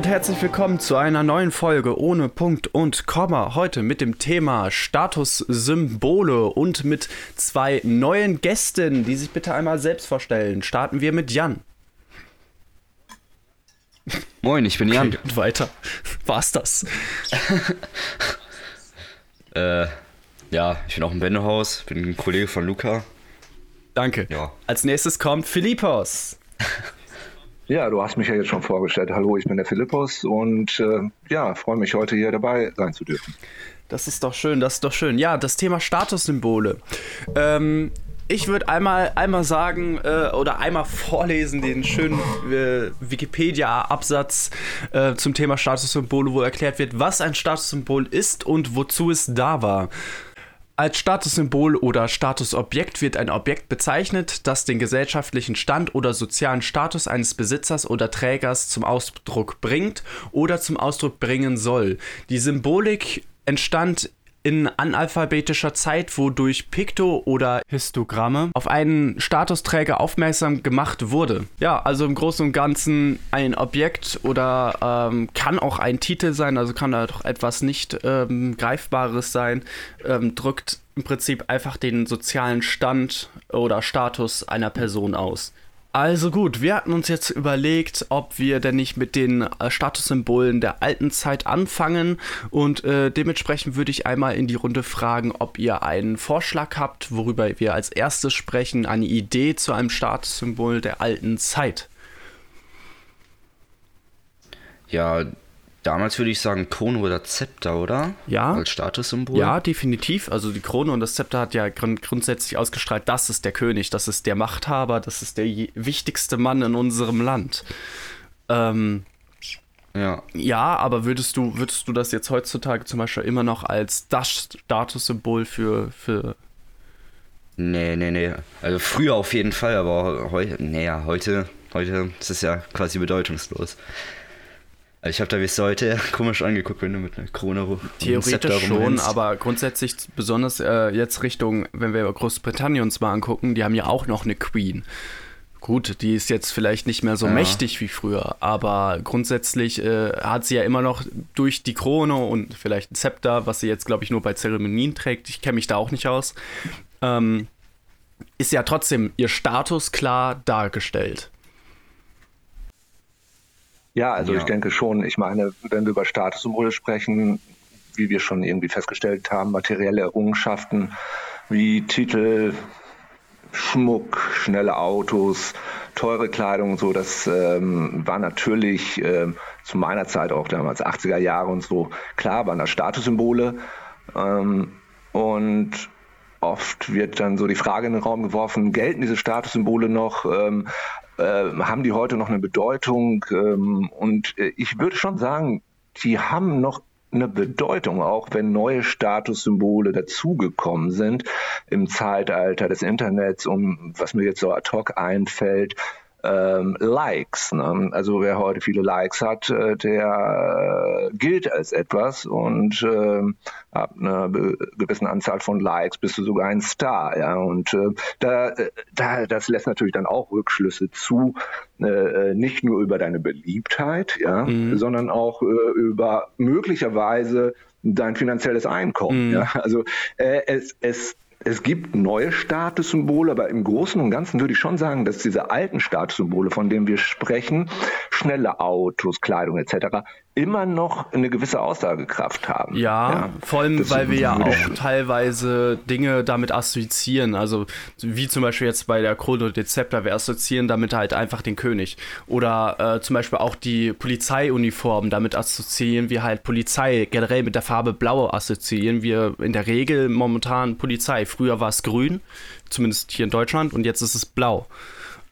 und herzlich willkommen zu einer neuen Folge ohne Punkt und Komma. Heute mit dem Thema Statussymbole und mit zwei neuen Gästen, die sich bitte einmal selbst vorstellen. Starten wir mit Jan. Moin, ich bin Jan. Okay, und weiter. War's das? äh, ja, ich bin auch im Wendehaus, bin ein Kollege von Luca. Danke. Ja. Als nächstes kommt Philippos. Ja, du hast mich ja jetzt schon vorgestellt. Hallo, ich bin der Philippos und äh, ja, freue mich heute hier dabei sein zu dürfen. Das ist doch schön, das ist doch schön. Ja, das Thema Statussymbole. Ähm, ich würde einmal, einmal sagen äh, oder einmal vorlesen den schönen äh, Wikipedia-Absatz äh, zum Thema Statussymbole, wo erklärt wird, was ein Statussymbol ist und wozu es da war. Als Statussymbol oder Statusobjekt wird ein Objekt bezeichnet, das den gesellschaftlichen Stand oder sozialen Status eines Besitzers oder Trägers zum Ausdruck bringt oder zum Ausdruck bringen soll. Die Symbolik entstand in analphabetischer Zeit, wo durch Pikto oder Histogramme auf einen Statusträger aufmerksam gemacht wurde. Ja, also im Großen und Ganzen ein Objekt oder ähm, kann auch ein Titel sein, also kann da doch etwas nicht ähm, Greifbares sein, ähm, drückt im Prinzip einfach den sozialen Stand oder Status einer Person aus. Also gut, wir hatten uns jetzt überlegt, ob wir denn nicht mit den äh, Statussymbolen der alten Zeit anfangen und äh, dementsprechend würde ich einmal in die Runde fragen, ob ihr einen Vorschlag habt, worüber wir als erstes sprechen, eine Idee zu einem Statussymbol der alten Zeit. Ja, Damals würde ich sagen Krone oder Zepter, oder? Ja. Als Statussymbol. Ja, definitiv. Also die Krone und das Zepter hat ja grund grundsätzlich ausgestrahlt, das ist der König, das ist der Machthaber, das ist der wichtigste Mann in unserem Land. Ähm, ja. Ja, aber würdest du, würdest du das jetzt heutzutage zum Beispiel immer noch als das Statussymbol für, für Nee, nee, nee. Also früher auf jeden Fall, aber heute, nee, heute, heute ist es ja quasi bedeutungslos. Also ich habe da bis heute komisch angeguckt, wenn du mit einer Krone Theoretisch schon, aber grundsätzlich besonders äh, jetzt Richtung, wenn wir Großbritannien uns mal angucken, die haben ja auch noch eine Queen. Gut, die ist jetzt vielleicht nicht mehr so ja. mächtig wie früher, aber grundsätzlich äh, hat sie ja immer noch durch die Krone und vielleicht ein Zepter, was sie jetzt, glaube ich, nur bei Zeremonien trägt, ich kenne mich da auch nicht aus, ähm, ist ja trotzdem ihr Status klar dargestellt. Ja, also ja. ich denke schon, ich meine, wenn wir über Statussymbole sprechen, wie wir schon irgendwie festgestellt haben, materielle Errungenschaften wie Titel, Schmuck, schnelle Autos, teure Kleidung und so, das ähm, war natürlich ähm, zu meiner Zeit auch damals, 80er Jahre und so, klar waren das Statussymbole. Ähm, und oft wird dann so die Frage in den Raum geworfen, gelten diese Statussymbole noch? Ähm, äh, haben die heute noch eine Bedeutung? Ähm, und äh, ich würde schon sagen, die haben noch eine Bedeutung, auch wenn neue Statussymbole dazugekommen sind im Zeitalter des Internets, um was mir jetzt so ad hoc einfällt, ähm, Likes. Ne? Also wer heute viele Likes hat, äh, der äh, gilt als etwas und äh, ab einer gewissen Anzahl von Likes bist du sogar ein Star. Ja? Und äh, da, äh, da, das lässt natürlich dann auch Rückschlüsse zu, nicht nur über deine Beliebtheit, ja, mhm. sondern auch über möglicherweise dein finanzielles Einkommen. Mhm. Ja? Also es, es es gibt neue Statussymbole, aber im Großen und Ganzen würde ich schon sagen, dass diese alten Statussymbole, von denen wir sprechen, schnelle Autos, Kleidung etc., immer noch eine gewisse Aussagekraft haben. Ja, ja. vor allem, das weil wir ja auch teilweise Dinge damit assoziieren. Also wie zum Beispiel jetzt bei der Chrono Dezepter, wir assoziieren damit halt einfach den König. Oder äh, zum Beispiel auch die Polizeiuniform, damit assoziieren wir halt Polizei. Generell mit der Farbe Blau assoziieren wir in der Regel momentan Polizei. Früher war es grün, zumindest hier in Deutschland, und jetzt ist es blau.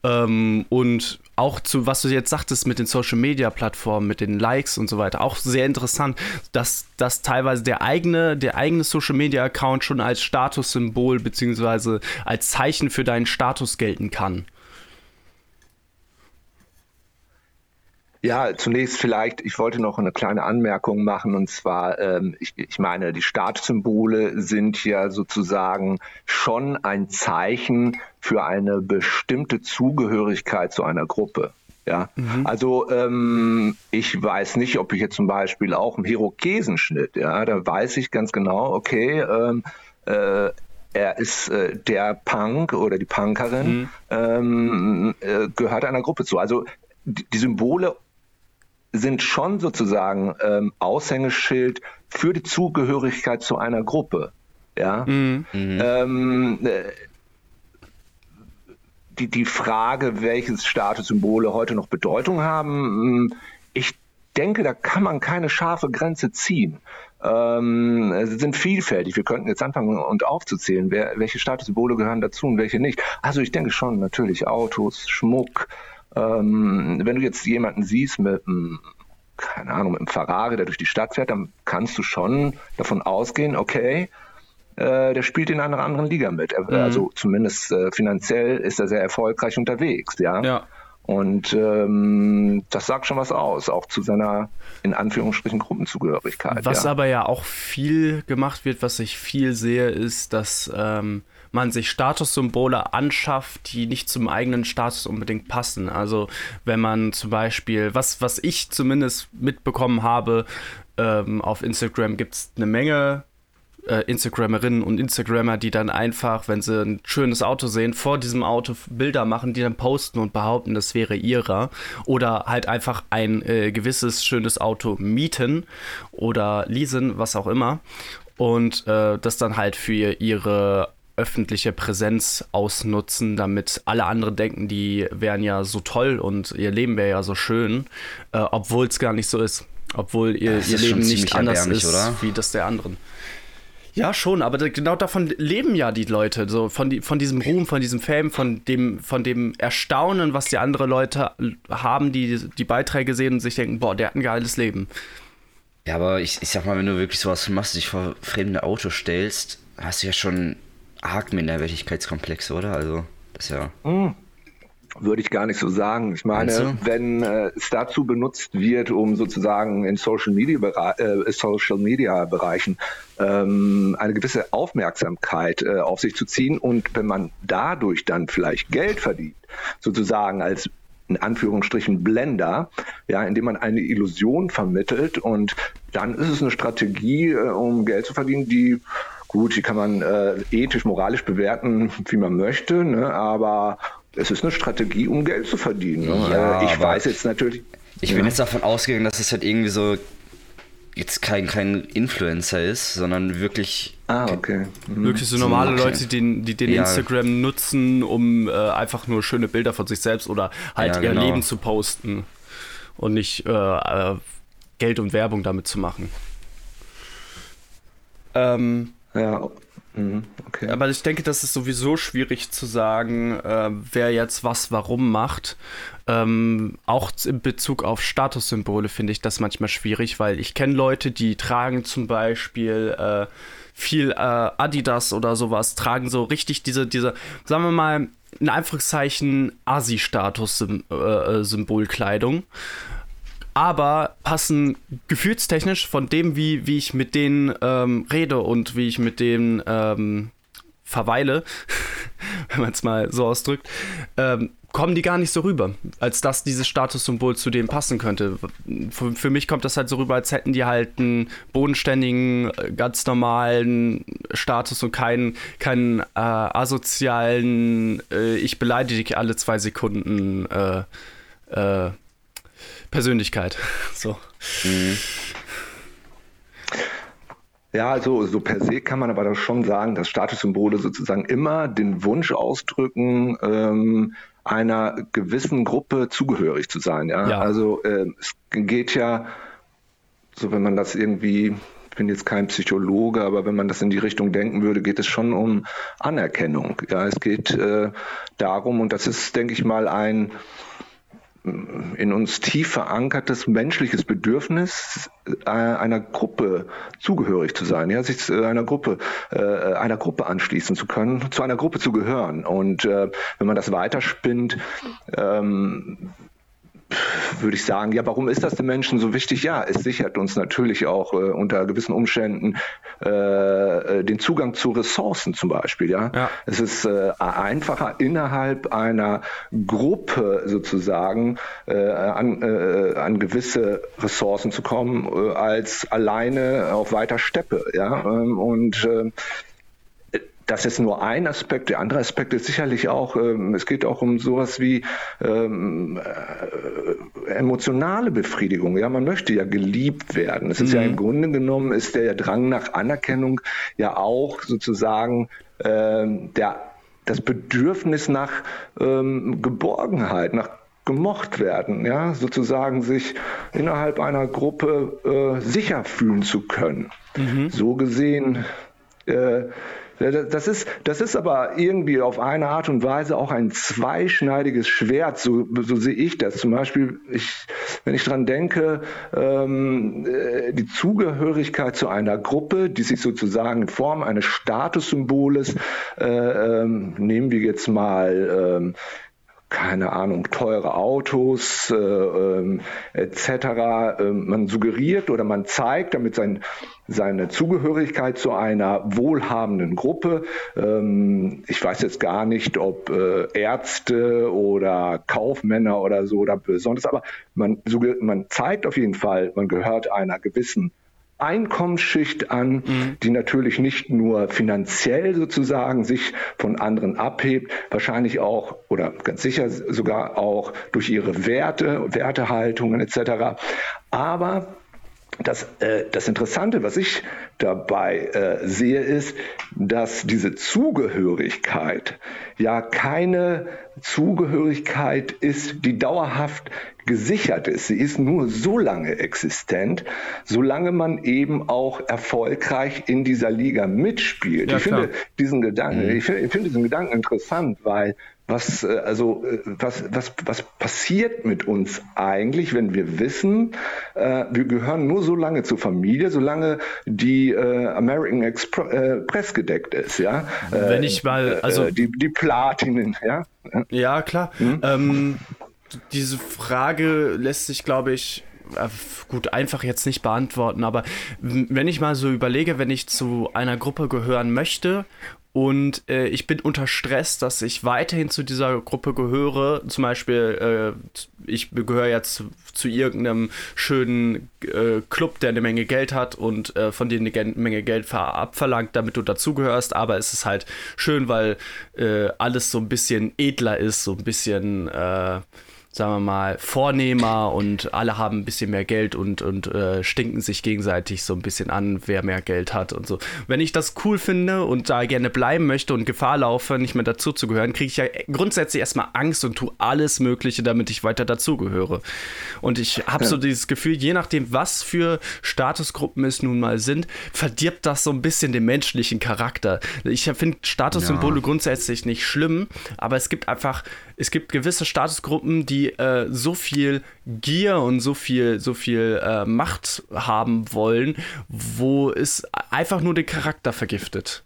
Ähm, und auch zu, was du jetzt sagtest mit den Social Media Plattformen, mit den Likes und so weiter, auch sehr interessant, dass, dass teilweise der eigene, der eigene Social Media Account schon als Statussymbol beziehungsweise als Zeichen für deinen Status gelten kann. Ja, zunächst vielleicht, ich wollte noch eine kleine Anmerkung machen und zwar, ähm, ich, ich meine, die Statussymbole sind ja sozusagen schon ein Zeichen für eine bestimmte Zugehörigkeit zu einer Gruppe. Ja, mhm. also ähm, ich weiß nicht, ob ich jetzt zum Beispiel auch im Herokesenschnitt, ja, da weiß ich ganz genau, okay, ähm, äh, er ist äh, der Punk oder die Punkerin, mhm. ähm, äh, gehört einer Gruppe zu. Also die, die Symbole sind schon sozusagen ähm, Aushängeschild für die Zugehörigkeit zu einer Gruppe. Ja. Mhm. Ähm, äh, die, die Frage, welches Statussymbole heute noch Bedeutung haben, ich denke, da kann man keine scharfe Grenze ziehen. Ähm, sie sind vielfältig. Wir könnten jetzt anfangen und aufzuzählen, wer, welche Statussymbole gehören dazu und welche nicht. Also ich denke schon, natürlich Autos, Schmuck. Ähm, wenn du jetzt jemanden siehst mit einem, keine Ahnung, mit einem Ferrari, der durch die Stadt fährt, dann kannst du schon davon ausgehen, okay, äh, der spielt in einer anderen Liga mit. Mhm. Also zumindest äh, finanziell ist er sehr erfolgreich unterwegs, ja. ja. Und ähm, das sagt schon was aus, auch zu seiner in Anführungsstrichen Gruppenzugehörigkeit. Was ja. aber ja auch viel gemacht wird, was ich viel sehe, ist, dass ähm, man sich Statussymbole anschafft, die nicht zum eigenen Status unbedingt passen. Also wenn man zum Beispiel, was, was ich zumindest mitbekommen habe, ähm, auf Instagram gibt es eine Menge äh, Instagrammerinnen und Instagrammer, die dann einfach, wenn sie ein schönes Auto sehen, vor diesem Auto Bilder machen, die dann posten und behaupten, das wäre ihrer. Oder halt einfach ein äh, gewisses schönes Auto mieten oder leasen, was auch immer. Und äh, das dann halt für ihre öffentliche Präsenz ausnutzen, damit alle anderen denken, die wären ja so toll und ihr Leben wäre ja so schön, äh, obwohl es gar nicht so ist. Obwohl ihr, ihr Leben nicht anders ist oder? wie das der anderen. Ja, schon, aber genau davon leben ja die Leute, so von, die, von diesem Ruhm, von diesem Fame, von dem, von dem Erstaunen, was die anderen Leute haben, die die Beiträge sehen und sich denken, boah, der hat ein geiles Leben. Ja, aber ich, ich sag mal, wenn du wirklich sowas machst, dich vor fremde Autos stellst, hast du ja schon arg Minderwertigkeitskomplexe, oder? Also, das ist ja. Mhm. Würde ich gar nicht so sagen. Ich meine, wenn äh, es dazu benutzt wird, um sozusagen in Social Media, äh, Social Media Bereichen ähm, eine gewisse Aufmerksamkeit äh, auf sich zu ziehen und wenn man dadurch dann vielleicht Geld verdient, sozusagen als in Anführungsstrichen Blender, ja, indem man eine Illusion vermittelt und dann ist es eine Strategie, äh, um Geld zu verdienen, die gut, die kann man äh, ethisch, moralisch bewerten, wie man möchte, ne, aber es ist eine Strategie, um Geld zu verdienen. Ne? Ja, ich weiß jetzt natürlich. Ich bin ja. jetzt davon ausgegangen, dass es halt irgendwie so jetzt kein, kein Influencer ist, sondern wirklich. Ah, okay. Mhm. Wirklich so normale okay. Leute, die, die den ja. Instagram nutzen, um äh, einfach nur schöne Bilder von sich selbst oder halt ja, ihr genau. Leben zu posten und nicht äh, äh, Geld und Werbung damit zu machen. Ähm, ja, Mhm, okay. Aber ich denke, das ist sowieso schwierig zu sagen, äh, wer jetzt was warum macht. Ähm, auch in Bezug auf Statussymbole finde ich das manchmal schwierig, weil ich kenne Leute, die tragen zum Beispiel äh, viel äh, Adidas oder sowas, tragen so richtig diese, diese, sagen wir mal, in Anführungszeichen Asi-Status-Symbolkleidung. Äh, aber passen gefühlstechnisch von dem, wie, wie ich mit denen ähm, rede und wie ich mit denen ähm, verweile, wenn man es mal so ausdrückt, ähm, kommen die gar nicht so rüber, als dass dieses Statussymbol zu dem passen könnte. Für, für, mich kommt das halt so rüber, als hätten die halt einen bodenständigen, ganz normalen Status und keinen, keinen äh, asozialen, äh, ich beleidige dich alle zwei Sekunden äh, äh Persönlichkeit. So. Mhm. Ja, also so per se kann man aber doch schon sagen, dass Statussymbole sozusagen immer den Wunsch ausdrücken, ähm, einer gewissen Gruppe zugehörig zu sein. Ja, ja. also äh, es geht ja, so wenn man das irgendwie, ich bin jetzt kein Psychologe, aber wenn man das in die Richtung denken würde, geht es schon um Anerkennung. Ja, es geht äh, darum, und das ist, denke ich mal, ein in uns tief verankertes menschliches Bedürfnis, äh, einer Gruppe zugehörig zu sein, ja, sich äh, einer Gruppe, äh, einer Gruppe anschließen zu können, zu einer Gruppe zu gehören. Und wenn man das weiterspinnt, ähm, würde ich sagen, ja, warum ist das den Menschen so wichtig? Ja, es sichert uns natürlich auch äh, unter gewissen Umständen äh, äh, den Zugang zu Ressourcen zum Beispiel. Ja, ja. es ist äh, einfacher innerhalb einer Gruppe sozusagen äh, an, äh, an gewisse Ressourcen zu kommen als alleine auf weiter Steppe. Ja, ähm, und das ist nur ein Aspekt. Der andere Aspekt ist sicherlich auch, ähm, es geht auch um sowas wie ähm, äh, emotionale Befriedigung. Ja, man möchte ja geliebt werden. Es ist mhm. ja im Grunde genommen ist der Drang nach Anerkennung ja auch sozusagen ähm, der das Bedürfnis nach ähm, Geborgenheit, nach gemocht werden, ja, sozusagen sich innerhalb einer Gruppe äh, sicher fühlen zu können. Mhm. So gesehen äh, das ist, das ist aber irgendwie auf eine Art und Weise auch ein zweischneidiges Schwert, so, so sehe ich das. Zum Beispiel, ich, wenn ich dran denke, ähm, äh, die Zugehörigkeit zu einer Gruppe, die sich sozusagen in Form eines Statussymboles, äh, ähm, nehmen wir jetzt mal, ähm, keine Ahnung, teure Autos äh, ähm, etc. Ähm, man suggeriert oder man zeigt damit sein, seine Zugehörigkeit zu einer wohlhabenden Gruppe. Ähm, ich weiß jetzt gar nicht, ob äh, Ärzte oder Kaufmänner oder so oder besonders, aber man, man zeigt auf jeden Fall, man gehört einer gewissen Einkommensschicht an, mhm. die natürlich nicht nur finanziell sozusagen sich von anderen abhebt, wahrscheinlich auch oder ganz sicher sogar auch durch ihre Werte, Wertehaltungen etc. Aber das, äh, das Interessante, was ich dabei äh, sehe, ist, dass diese Zugehörigkeit ja keine Zugehörigkeit ist, die dauerhaft gesichert ist. Sie ist nur so lange existent, solange man eben auch erfolgreich in dieser Liga mitspielt. Ja, ich finde diesen Gedanken, mhm. ich finde, ich finde diesen Gedanken interessant, weil was, äh, also, äh, was, was, was passiert mit uns eigentlich, wenn wir wissen, äh, wir gehören nur so lange zur Familie, solange die äh, American Express gedeckt ist, ja? Wenn ich mal, also. die, die Platinen, ja? Ja, klar. Hm? Ähm, diese Frage lässt sich, glaube ich, gut, einfach jetzt nicht beantworten, aber wenn ich mal so überlege, wenn ich zu einer Gruppe gehören möchte und äh, ich bin unter Stress, dass ich weiterhin zu dieser Gruppe gehöre. Zum Beispiel, äh, ich gehöre jetzt zu, zu irgendeinem schönen äh, Club, der eine Menge Geld hat und äh, von dem eine Menge Geld abverlangt, damit du dazugehörst. Aber es ist halt schön, weil äh, alles so ein bisschen edler ist, so ein bisschen äh, sagen wir mal, vornehmer und alle haben ein bisschen mehr Geld und, und äh, stinken sich gegenseitig so ein bisschen an, wer mehr Geld hat und so. Wenn ich das cool finde und da gerne bleiben möchte und Gefahr laufe, nicht mehr dazuzugehören, kriege ich ja grundsätzlich erstmal Angst und tue alles Mögliche, damit ich weiter dazugehöre. Und ich habe ja. so dieses Gefühl, je nachdem, was für Statusgruppen es nun mal sind, verdirbt das so ein bisschen den menschlichen Charakter. Ich finde Statussymbole ja. grundsätzlich nicht schlimm, aber es gibt einfach es gibt gewisse Statusgruppen, die äh, so viel Gier und so viel, so viel äh, Macht haben wollen, wo es einfach nur den Charakter vergiftet.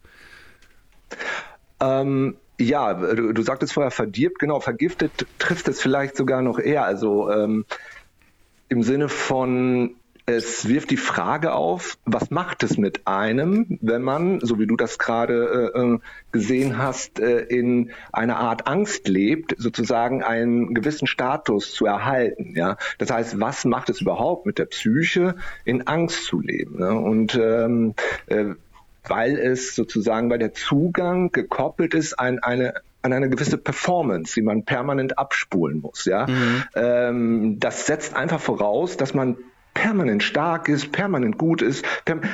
Ähm, ja, du, du sagtest vorher verdirbt, genau, vergiftet trifft es vielleicht sogar noch eher. Also ähm, im Sinne von es wirft die Frage auf, was macht es mit einem, wenn man, so wie du das gerade äh, äh, gesehen hast, äh, in einer Art Angst lebt, sozusagen einen gewissen Status zu erhalten. Ja, das heißt, was macht es überhaupt mit der Psyche, in Angst zu leben? Ne? Und ähm, äh, weil es sozusagen, weil der Zugang gekoppelt ist an eine an eine gewisse Performance, die man permanent abspulen muss. Ja, mhm. ähm, das setzt einfach voraus, dass man permanent stark ist, permanent gut ist.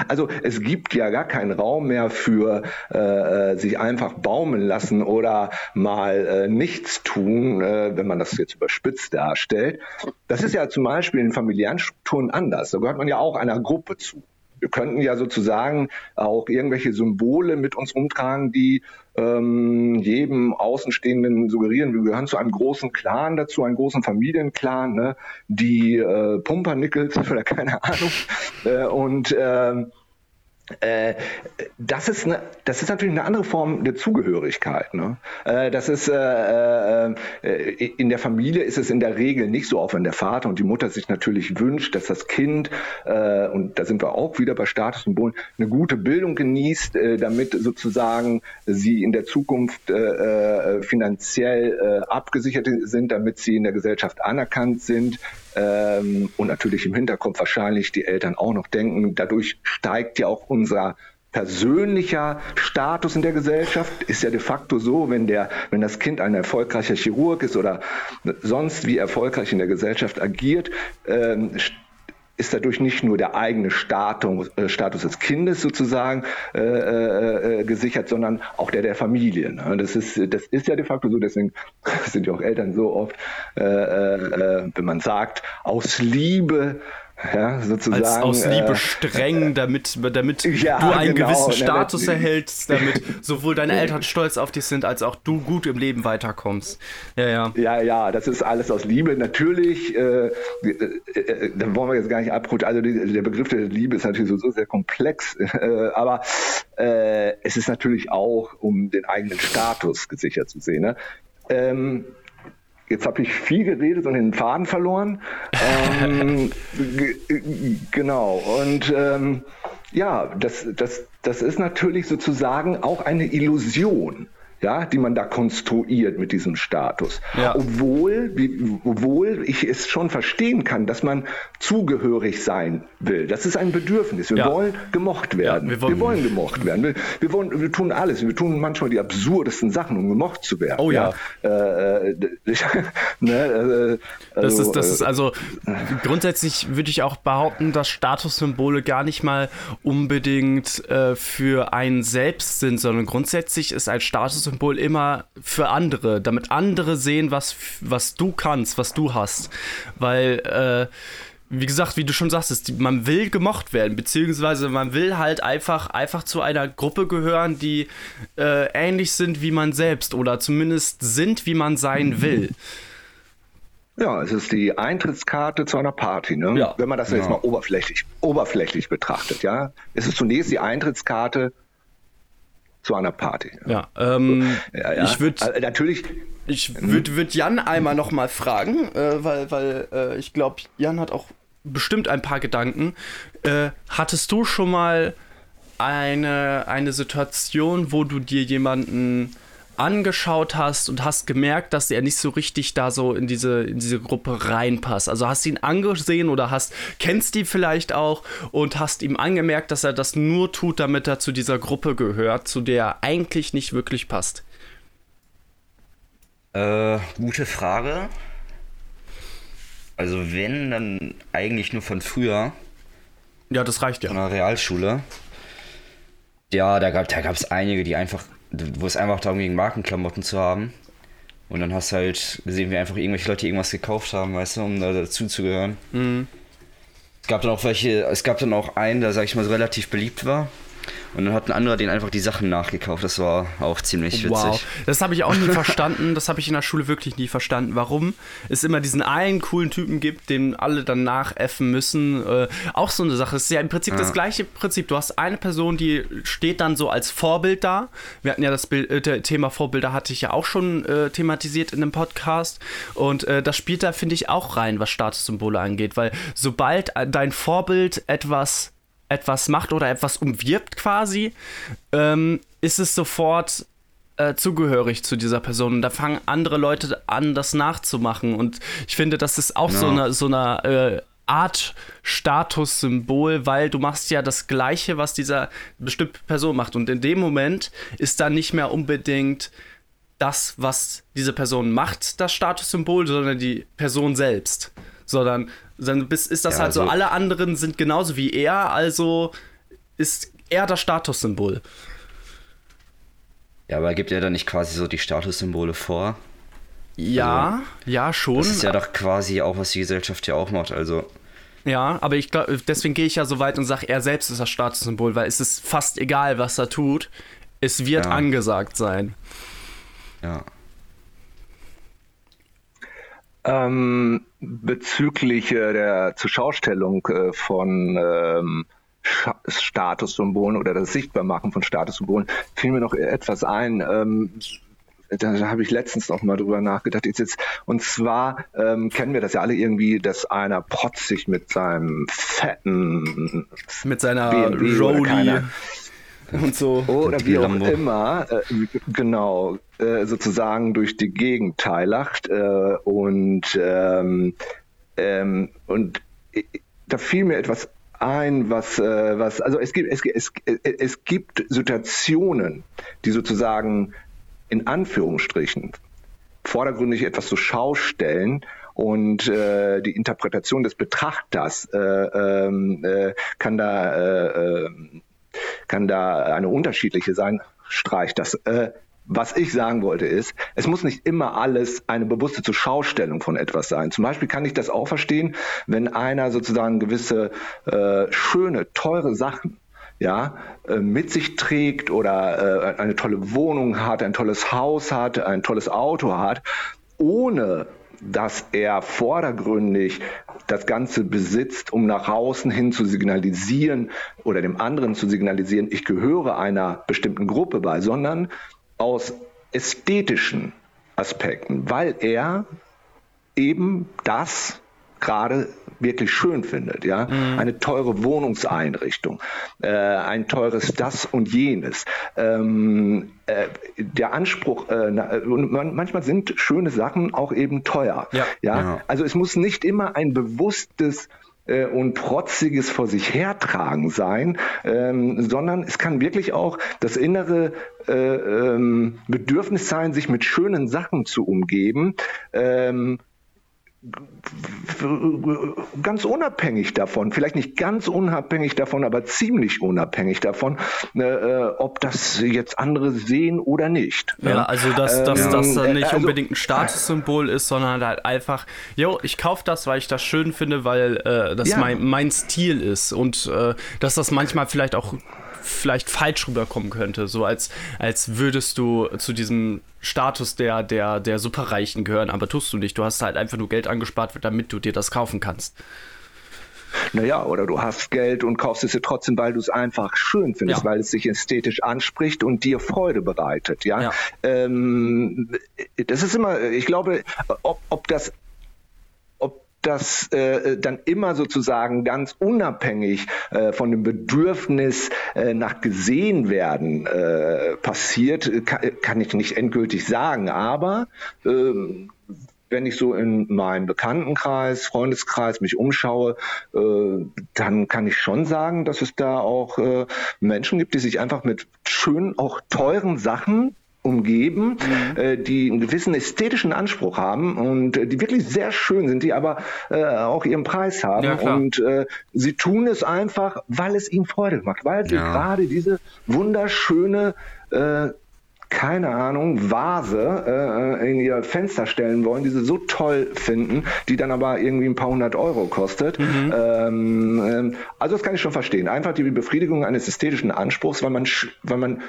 Also es gibt ja gar keinen Raum mehr für äh, sich einfach baumeln lassen oder mal äh, nichts tun, äh, wenn man das jetzt überspitzt darstellt. Das ist ja zum Beispiel in familiären Strukturen anders. Da gehört man ja auch einer Gruppe zu. Wir könnten ja sozusagen auch irgendwelche Symbole mit uns umtragen, die ähm, jedem Außenstehenden suggerieren, wir gehören zu einem großen Clan dazu, einem großen Familienclan, ne? die äh, Pumpernickels oder keine Ahnung. Äh, und äh, äh, das ist, eine, das ist natürlich eine andere Form der Zugehörigkeit. Ne? Äh, das ist äh, äh, in der Familie ist es in der Regel nicht so, auch wenn der Vater und die Mutter sich natürlich wünscht, dass das Kind äh, und da sind wir auch wieder bei Statussymbolen eine gute Bildung genießt, äh, damit sozusagen sie in der Zukunft äh, finanziell äh, abgesichert sind, damit sie in der Gesellschaft anerkannt sind, ähm, und natürlich im Hinterkopf wahrscheinlich die Eltern auch noch denken, dadurch steigt ja auch unser persönlicher Status in der Gesellschaft. Ist ja de facto so, wenn der, wenn das Kind ein erfolgreicher Chirurg ist oder sonst wie erfolgreich in der Gesellschaft agiert, ähm, ist dadurch nicht nur der eigene Status, äh, Status des Kindes sozusagen äh, äh, äh, gesichert, sondern auch der der Familie. Ne? Das, ist, das ist ja de facto so, deswegen sind ja auch Eltern so oft, äh, wenn man sagt, aus Liebe ja, sozusagen. Als aus Liebe äh, streng, damit, damit ja, du einen genau, gewissen Status ja, erhältst, damit sowohl deine Eltern stolz auf dich sind, als auch du gut im Leben weiterkommst. Ja, ja. Ja, ja, das ist alles aus Liebe. Natürlich, äh, äh, äh da wollen wir jetzt gar nicht abrutschen. Also die, der Begriff der Liebe ist natürlich so, so sehr komplex, äh, aber äh, es ist natürlich auch, um den eigenen Status gesichert zu sehen. Ne? Ähm, Jetzt habe ich viel geredet und den Faden verloren. ähm, genau. Und ähm, ja, das, das, das ist natürlich sozusagen auch eine Illusion ja, die man da konstruiert mit diesem Status. Ja. Obwohl, wie, obwohl ich es schon verstehen kann, dass man zugehörig sein will. Das ist ein Bedürfnis. Wir ja. wollen gemocht werden. Ja, wir, wollen, wir, wollen, gemocht werden. Wir, wir, wollen, wir tun alles. Wir tun manchmal die absurdesten Sachen, um gemocht zu werden. Oh ja. Äh, ne, äh, also, das ist, das ist also grundsätzlich würde ich auch behaupten, dass Statussymbole gar nicht mal unbedingt äh, für einen selbst sind, sondern grundsätzlich ist ein Status Statussymbol immer für andere, damit andere sehen, was, was du kannst, was du hast. Weil, äh, wie gesagt, wie du schon sagst, man will gemocht werden, beziehungsweise man will halt einfach, einfach zu einer Gruppe gehören, die äh, ähnlich sind wie man selbst oder zumindest sind, wie man sein will. Ja, es ist die Eintrittskarte zu einer Party, ne? Ja. Wenn man das ja. jetzt mal oberflächlich, oberflächlich betrachtet, ja. Es ist zunächst die Eintrittskarte zu einer Party. Ja, ähm, ja, ja. ich würde also, natürlich. Ich würde würd Jan einmal noch mal fragen, äh, weil, weil äh, ich glaube, Jan hat auch bestimmt ein paar Gedanken. Äh, hattest du schon mal eine, eine Situation, wo du dir jemanden angeschaut hast und hast gemerkt, dass er nicht so richtig da so in diese, in diese Gruppe reinpasst. Also hast ihn angesehen oder hast, kennst ihn vielleicht auch und hast ihm angemerkt, dass er das nur tut, damit er zu dieser Gruppe gehört, zu der er eigentlich nicht wirklich passt. Äh, gute Frage. Also wenn, dann eigentlich nur von früher. Ja, das reicht ja. Von der Realschule. Ja, da gab es einige, die einfach wo es einfach darum ging, Markenklamotten zu haben. Und dann hast du halt gesehen, wie einfach irgendwelche Leute irgendwas gekauft haben, weißt du, um da dazu zu gehören. Mhm. Es gab dann auch welche, es gab dann auch einen, der, sag ich mal, so relativ beliebt war. Und dann hat ein anderer den einfach die Sachen nachgekauft. Das war auch ziemlich witzig. Wow, das habe ich auch nie verstanden. Das habe ich in der Schule wirklich nie verstanden. Warum es immer diesen einen coolen Typen gibt, den alle dann nachäffen müssen. Äh, auch so eine Sache. Es ist ja im Prinzip ja. das gleiche Prinzip. Du hast eine Person, die steht dann so als Vorbild da. Wir hatten ja das Bild, äh, Thema Vorbilder, hatte ich ja auch schon äh, thematisiert in einem Podcast. Und äh, das spielt da, finde ich, auch rein, was Statussymbole angeht. Weil sobald dein Vorbild etwas etwas macht oder etwas umwirbt quasi, ähm, ist es sofort äh, zugehörig zu dieser Person. Und da fangen andere Leute an, das nachzumachen. Und ich finde, das ist auch ja. so eine, so eine äh, Art Statussymbol, weil du machst ja das Gleiche, was dieser bestimmte Person macht. Und in dem Moment ist da nicht mehr unbedingt das, was diese Person macht, das Statussymbol, sondern die Person selbst. Sondern dann ist das ja, halt so, also alle anderen sind genauso wie er, also ist er das Statussymbol. Ja, aber gibt er dann nicht quasi so die Statussymbole vor? Ja, also, ja, schon. Das ist ja doch quasi auch, was die Gesellschaft ja auch macht, also. Ja, aber ich glaube, deswegen gehe ich ja so weit und sage, er selbst ist das Statussymbol, weil es ist fast egal, was er tut. Es wird ja. angesagt sein. Ja. Ähm, bezüglich äh, der Zuschaustellung äh, von ähm, Statussymbolen oder das Sichtbarmachen von Statussymbolen fiel mir noch etwas ein. Ähm, da habe ich letztens noch mal drüber nachgedacht. Jetzt, und zwar ähm, kennen wir das ja alle irgendwie, dass einer protzig mit seinem fetten mit seiner Rolli und so. Oder wie auch immer äh, genau äh, sozusagen durch die Gegend teilacht äh, und ähm, ähm, und da fiel mir etwas ein, was, äh, was also es gibt, es, es, es gibt Situationen, die sozusagen in Anführungsstrichen vordergründig etwas zur Schau stellen und äh, die Interpretation des Betrachters äh, ähm, äh, kann da äh, äh, kann da eine unterschiedliche sein. Streich das. Äh, was ich sagen wollte ist, es muss nicht immer alles eine bewusste Zuschaustellung von etwas sein. Zum Beispiel kann ich das auch verstehen, wenn einer sozusagen gewisse äh, schöne, teure Sachen ja, äh, mit sich trägt oder äh, eine tolle Wohnung hat, ein tolles Haus hat, ein tolles Auto hat, ohne dass er vordergründig das Ganze besitzt, um nach außen hin zu signalisieren oder dem anderen zu signalisieren, ich gehöre einer bestimmten Gruppe bei, sondern aus ästhetischen Aspekten, weil er eben das gerade wirklich schön findet, ja, mhm. eine teure Wohnungseinrichtung, äh, ein teures das und jenes. Ähm, äh, der Anspruch, äh, na, man, manchmal sind schöne Sachen auch eben teuer, ja. ja? ja. Also es muss nicht immer ein bewusstes äh, und protziges vor sich hertragen sein, ähm, sondern es kann wirklich auch das innere äh, ähm, Bedürfnis sein, sich mit schönen Sachen zu umgeben. Ähm, ganz unabhängig davon, vielleicht nicht ganz unabhängig davon, aber ziemlich unabhängig davon, äh, äh ob das jetzt andere sehen oder nicht. Ja, also dass, dass ähm, das nicht also, unbedingt ein Statussymbol ist, sondern halt einfach, jo, ich kaufe das, weil ich das schön finde, weil äh, das ja. mein, mein Stil ist und äh, dass das manchmal vielleicht auch vielleicht falsch rüberkommen könnte, so als, als würdest du zu diesem Status der, der, der Superreichen gehören, aber tust du nicht. Du hast halt einfach nur Geld angespart, damit du dir das kaufen kannst. Naja, oder du hast Geld und kaufst es dir trotzdem, weil du es einfach schön findest, ja. weil es sich ästhetisch anspricht und dir Freude bereitet. Ja, ja. Ähm, das ist immer, ich glaube, ob, ob das das äh, dann immer sozusagen ganz unabhängig äh, von dem Bedürfnis äh, nach gesehen werden äh, passiert, kann, kann, ich nicht endgültig sagen. Aber ähm, wenn ich so in meinen Bekanntenkreis, Freundeskreis mich umschaue, äh, dann kann ich schon sagen, dass es da auch äh, Menschen gibt, die sich einfach mit schönen, auch teuren Sachen umgeben, mhm. äh, die einen gewissen ästhetischen Anspruch haben und äh, die wirklich sehr schön sind, die aber äh, auch ihren Preis haben. Ja, und äh, sie tun es einfach, weil es ihnen Freude macht, weil sie ja. gerade diese wunderschöne äh, keine Ahnung, Vase äh, in ihr Fenster stellen wollen, die sie so toll finden, die dann aber irgendwie ein paar hundert Euro kostet. Mhm. Ähm, ähm, also das kann ich schon verstehen. Einfach die Befriedigung eines ästhetischen Anspruchs, weil man, weil man,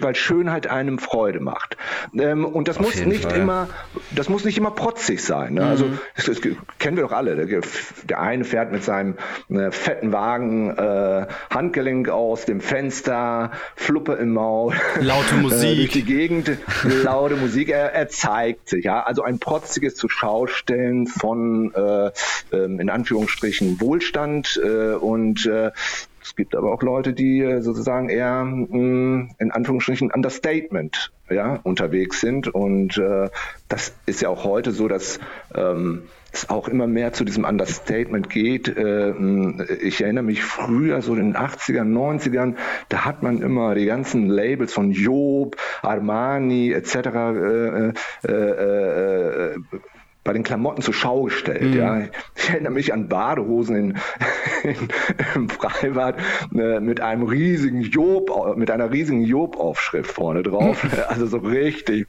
weil Schönheit einem Freude macht. Ähm, und das Auf muss nicht Fall. immer, das muss nicht immer protzig sein. Ne? Also, mhm. Also das, das, kennen wir doch alle. Der, der eine fährt mit seinem äh, fetten Wagen äh, Handgelenk aus dem Fenster, Fluppe im Maul, laute Musik. Die Gegend, laute Musik, er, er, zeigt sich, ja, also ein protziges Zuschaustellen von, äh, ähm, in Anführungsstrichen, Wohlstand äh, und äh, es gibt aber auch Leute, die äh, sozusagen eher mm, in Anführungsstrichen Understatement ja, unterwegs sind. Und äh, das ist ja auch heute so, dass ähm, es auch immer mehr zu diesem Understatement geht. Äh, ich erinnere mich früher, so in den 80ern, 90ern, da hat man immer die ganzen Labels von Job, Armani etc. Äh, äh, äh, bei den Klamotten zur Schau gestellt. Mhm. Ja. Ich erinnere mich an Badehosen in, in, im Freibad äh, mit einem riesigen Job, mit einer riesigen Job-Aufschrift vorne drauf. Also so richtig.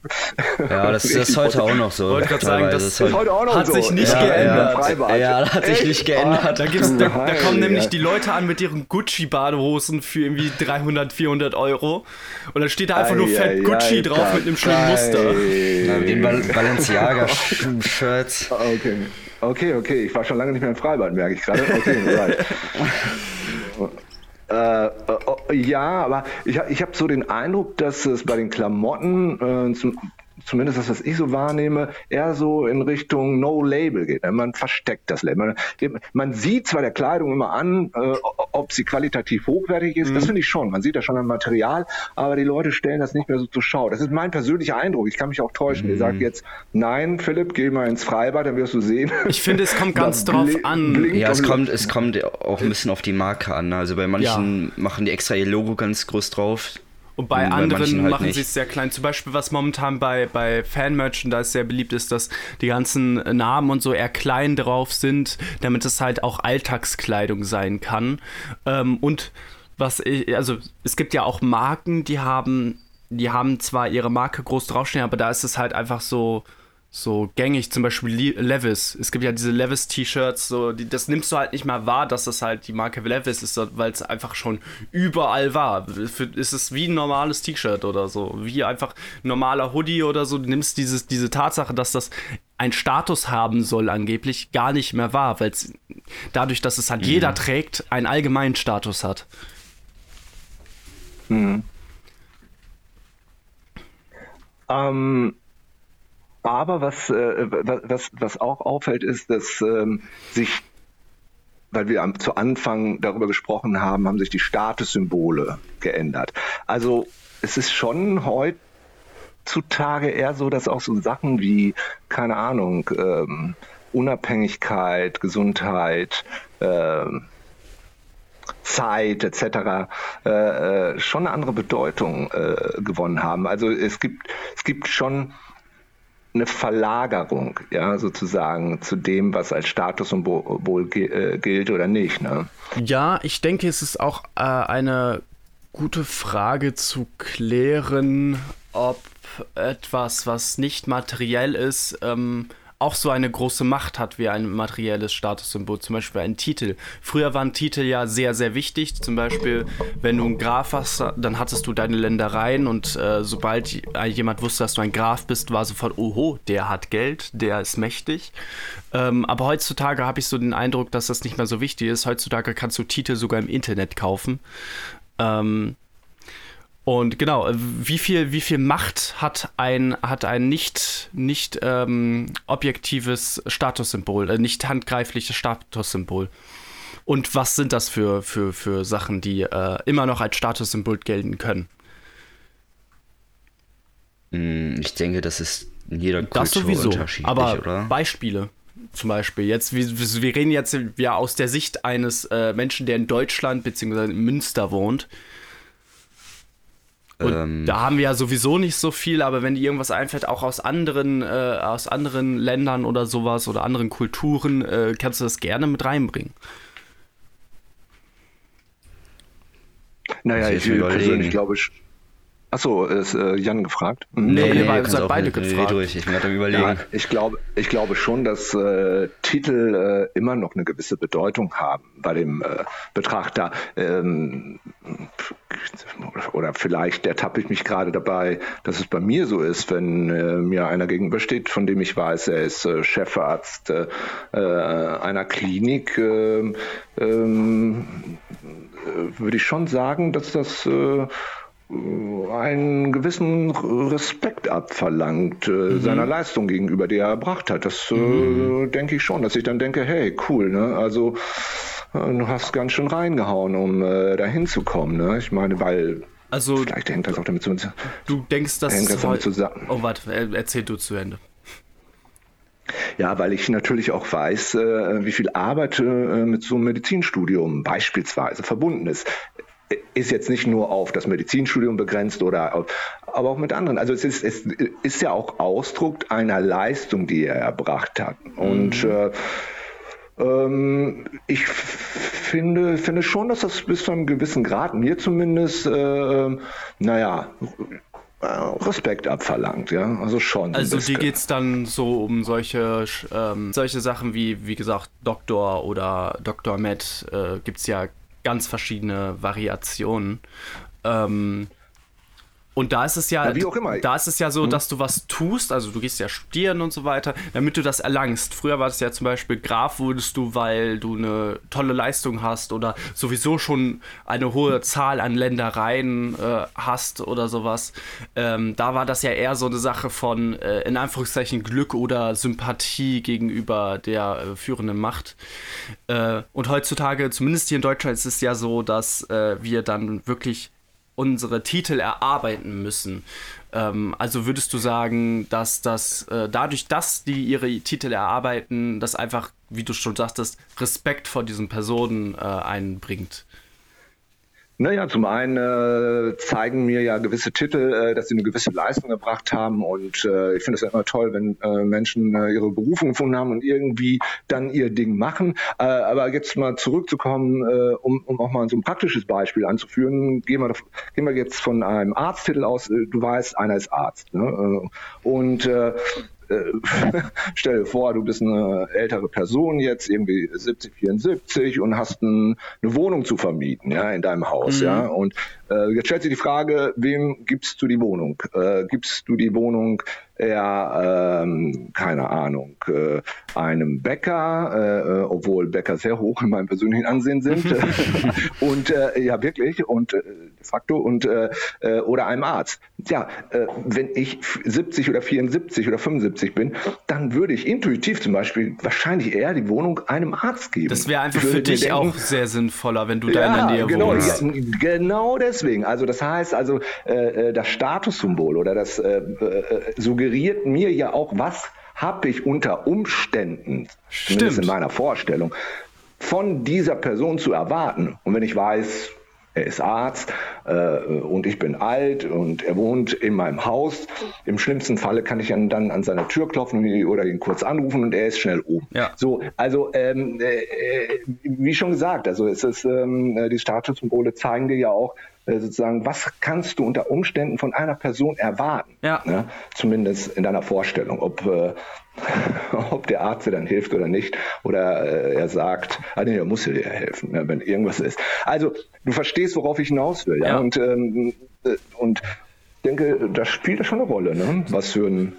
Ja, das richtig ist heute auch noch so. Ich wollte gerade sagen, das ist heute auch noch hat so. sich nicht ja, geändert. Ja, ja, hat sich nicht geändert. Da, gibt's, da, da kommen nämlich die Leute an mit ihren Gucci-Badehosen für irgendwie 300, 400 Euro. Und dann steht da einfach nur fett Gucci drauf mit einem schönen Muster. Na, den Balenciaga-Shirts. Okay. Okay, okay. Ich war schon lange nicht mehr im Freibad, merke ich gerade. Okay, right. Äh, äh, ja, aber ich, ich habe so den Eindruck, dass es bei den Klamotten äh, zum, zumindest das, was ich so wahrnehme, eher so in Richtung No-Label geht. Man versteckt das Label. Man, man, sieht zwar der Kleidung immer an, äh, ob sie qualitativ hochwertig ist, mhm. das finde ich schon. Man sieht das schon am Material, aber die Leute stellen das nicht mehr so zur Schau. Das ist mein persönlicher Eindruck. Ich kann mich auch täuschen. Mhm. Ihr sagt jetzt, nein, Philipp, geh mal ins Freibad, dann wirst du sehen. Ich finde, es kommt ganz drauf an. Ja, es kommt, es kommt auch ein bisschen auf die Marke an. Also bei manchen ja. machen die extra ihr Logo ganz groß drauf. Und bei, bei anderen halt machen sie es sehr klein. Zum Beispiel, was momentan bei, bei Fan-Merchandise sehr beliebt ist, dass die ganzen Namen und so eher klein drauf sind, damit es halt auch Alltagskleidung sein kann. Ähm, und was ich, also es gibt ja auch Marken, die haben, die haben zwar ihre Marke groß draufstehen, aber da ist es halt einfach so so gängig, zum Beispiel Levis. Es gibt ja diese Levis-T-Shirts, so, die, das nimmst du halt nicht mal wahr, dass das halt die Marke Levis ist, weil es einfach schon überall war. Für, ist es wie ein normales T-Shirt oder so, wie einfach ein normaler Hoodie oder so. Du nimmst dieses, diese Tatsache, dass das einen Status haben soll, angeblich gar nicht mehr wahr, weil es dadurch, dass es halt mhm. jeder trägt, einen allgemeinen Status hat. Mhm. Ähm aber was, äh, was, was auch auffällt, ist, dass ähm, sich, weil wir am, zu Anfang darüber gesprochen haben, haben sich die Statussymbole geändert. Also es ist schon heutzutage eher so, dass auch so Sachen wie, keine Ahnung, ähm, Unabhängigkeit, Gesundheit, ähm, Zeit etc. Äh, äh, schon eine andere Bedeutung äh, gewonnen haben. Also es gibt es gibt schon eine Verlagerung, ja, sozusagen zu dem, was als Statussymbol äh, gilt oder nicht. Ne? Ja, ich denke, es ist auch äh, eine gute Frage zu klären, ob etwas, was nicht materiell ist, ähm, auch so eine große Macht hat wie ein materielles Statussymbol, zum Beispiel ein Titel. Früher waren Titel ja sehr, sehr wichtig. Zum Beispiel, wenn du ein Graf hast, dann hattest du deine Ländereien und äh, sobald jemand wusste, dass du ein Graf bist, war sofort, oho, der hat Geld, der ist mächtig. Ähm, aber heutzutage habe ich so den Eindruck, dass das nicht mehr so wichtig ist. Heutzutage kannst du Titel sogar im Internet kaufen. Ähm, und genau, wie viel, wie viel Macht hat ein, hat ein nicht, nicht ähm, objektives Statussymbol, äh, nicht handgreifliches Statussymbol? Und was sind das für, für, für Sachen, die äh, immer noch als Statussymbol gelten können? Hm, ich denke, das ist in jeder Kultur das sowieso, unterschiedlich, aber oder? Beispiele zum Beispiel. Jetzt, wir, wir reden jetzt ja aus der Sicht eines äh, Menschen, der in Deutschland bzw. in Münster wohnt. Und ähm, da haben wir ja sowieso nicht so viel, aber wenn dir irgendwas einfällt, auch aus anderen, äh, aus anderen Ländern oder sowas oder anderen Kulturen, äh, kannst du das gerne mit reinbringen. Naja, ich, ich persönlich glaube, ich, Achso, ist äh, Jan gefragt? Mhm. Nee, okay, nee, ihr seid beide gefragt. Nee, durch. Ich bin gerade überlegen. Ja, ich, glaube, ich glaube schon, dass äh, Titel äh, immer noch eine gewisse Bedeutung haben bei dem äh, Betrachter. Ähm, oder vielleicht ertappe ich mich gerade dabei, dass es bei mir so ist, wenn äh, mir einer gegenübersteht, von dem ich weiß, er ist äh, Chefarzt äh, einer Klinik, ähm, ähm, würde ich schon sagen, dass das äh, einen gewissen Respekt abverlangt äh, mhm. seiner Leistung gegenüber, die er erbracht hat. Das äh, mhm. denke ich schon, dass ich dann denke, hey, cool, ne? Also äh, du hast ganz schön reingehauen, um äh, dahin zu kommen, ne? Ich meine, weil also vielleicht hängt das auch damit zu Du denkst, dass hängt das damit zusammen. Oh, warte, erzähl du zu Ende. Ja, weil ich natürlich auch weiß, äh, wie viel Arbeit äh, mit so einem Medizinstudium beispielsweise verbunden ist ist jetzt nicht nur auf das Medizinstudium begrenzt oder auf, aber auch mit anderen. Also es ist, es ist ja auch Ausdruck einer Leistung, die er erbracht hat. Und mhm. äh, ähm, ich finde, finde schon, dass das bis zu einem gewissen Grad, mir zumindest, äh, naja, Respekt abverlangt, ja, also schon. Also dir geht es dann so um solche, ähm, solche Sachen wie, wie gesagt, Doktor oder Dr. Med äh, gibt es ja ganz verschiedene Variationen. Ähm, Und da ist es ja, ja da ist es ja so, mhm. dass du was tust, also du gehst ja studieren und so weiter, damit du das erlangst. Früher war das ja zum Beispiel Graf wurdest du, weil du eine tolle Leistung hast oder sowieso schon eine hohe Zahl an Ländereien äh, hast oder sowas. Ähm, da war das ja eher so eine Sache von, äh, in Anführungszeichen, Glück oder Sympathie gegenüber der äh, führenden Macht. Äh, und heutzutage, zumindest hier in Deutschland, ist es ja so, dass äh, wir dann wirklich unsere Titel erarbeiten müssen. Ähm, also würdest du sagen, dass das äh, dadurch, dass die ihre Titel erarbeiten, das einfach, wie du schon sagtest, Respekt vor diesen Personen äh, einbringt? Naja, zum einen äh, zeigen mir ja gewisse Titel, äh, dass sie eine gewisse Leistung erbracht haben und äh, ich finde es ja immer toll, wenn äh, Menschen äh, ihre Berufung gefunden haben und irgendwie dann ihr Ding machen. Äh, aber jetzt mal zurückzukommen, äh, um, um auch mal so ein praktisches Beispiel anzuführen, gehen wir, gehen wir jetzt von einem Arzttitel aus, äh, du weißt, einer ist Arzt. Ne? Äh, und äh, äh, stell dir vor, du bist eine ältere Person jetzt, irgendwie 70, 74 und hast ein, eine Wohnung zu vermieten, ja, in deinem Haus, mhm. ja. Und äh, jetzt stellt sich die Frage, wem gibst du die Wohnung? Äh, gibst du die Wohnung eher, ähm, keine Ahnung, äh, einem Bäcker, äh, äh obwohl Bäcker sehr hoch in meinem persönlichen Ansehen sind, und äh, ja wirklich, und äh, de facto, und äh, oder einem Arzt. Ja, wenn ich 70 oder 74 oder 75 bin, dann würde ich intuitiv zum Beispiel wahrscheinlich eher die Wohnung einem Arzt geben. Das wäre einfach für dich denken, auch sehr sinnvoller, wenn du da ja, in der Nähe genau, wohnst. Ja, genau deswegen. Also das heißt also, das Statussymbol oder das äh, suggeriert mir ja auch, was habe ich unter Umständen, Stimmt. zumindest in meiner Vorstellung, von dieser Person zu erwarten. Und wenn ich weiß, er ist Arzt äh, und ich bin alt und er wohnt in meinem Haus. Im schlimmsten Falle kann ich dann, dann an seine Tür klopfen oder ihn kurz anrufen und er ist schnell oben. Ja. So, also ähm, äh, äh wie schon gesagt, also es ist ähm, die Statussymbole zeigen dir ja auch, sozusagen, was kannst du unter Umständen von einer Person erwarten? Ja. Ne? Zumindest in deiner Vorstellung, ob, äh, ob der Arzt dir dann hilft oder nicht. Oder äh, er sagt, ah nee, er muss dir helfen, ne, wenn irgendwas ist. Also du verstehst, worauf ich hinaus will. Ja? ja. Und, ähm, äh, und denke, das spielt schon eine Rolle, ne? was für ein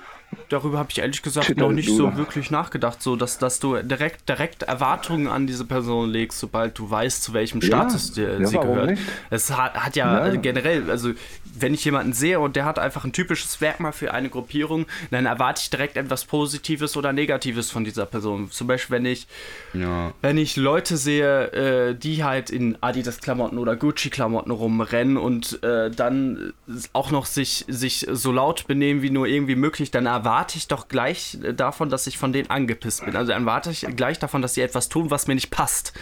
darüber habe ich ehrlich gesagt noch nicht so wirklich nachgedacht, so dass, dass du direkt, direkt Erwartungen an diese Person legst, sobald du weißt, zu welchem Status ja, ja, sie gehört. Nicht? Es hat, hat ja, ja, generell, also wenn ich jemanden sehe und der hat einfach ein typisches Merkmal für eine Gruppierung, dann erwarte ich direkt etwas Positives oder Negatives von dieser Person. Zum Beispiel, wenn ich, ja. wenn ich Leute sehe, äh, die halt in Adidas-Klamotten oder Gucci-Klamotten rumrennen und äh, dann auch noch sich, sich so laut benehmen wie nur irgendwie möglich, dann erwarte ich doch gleich davon, dass ich von denen angepisst bin. Also erwarte ich gleich davon, dass sie etwas tun, was mir nicht passt.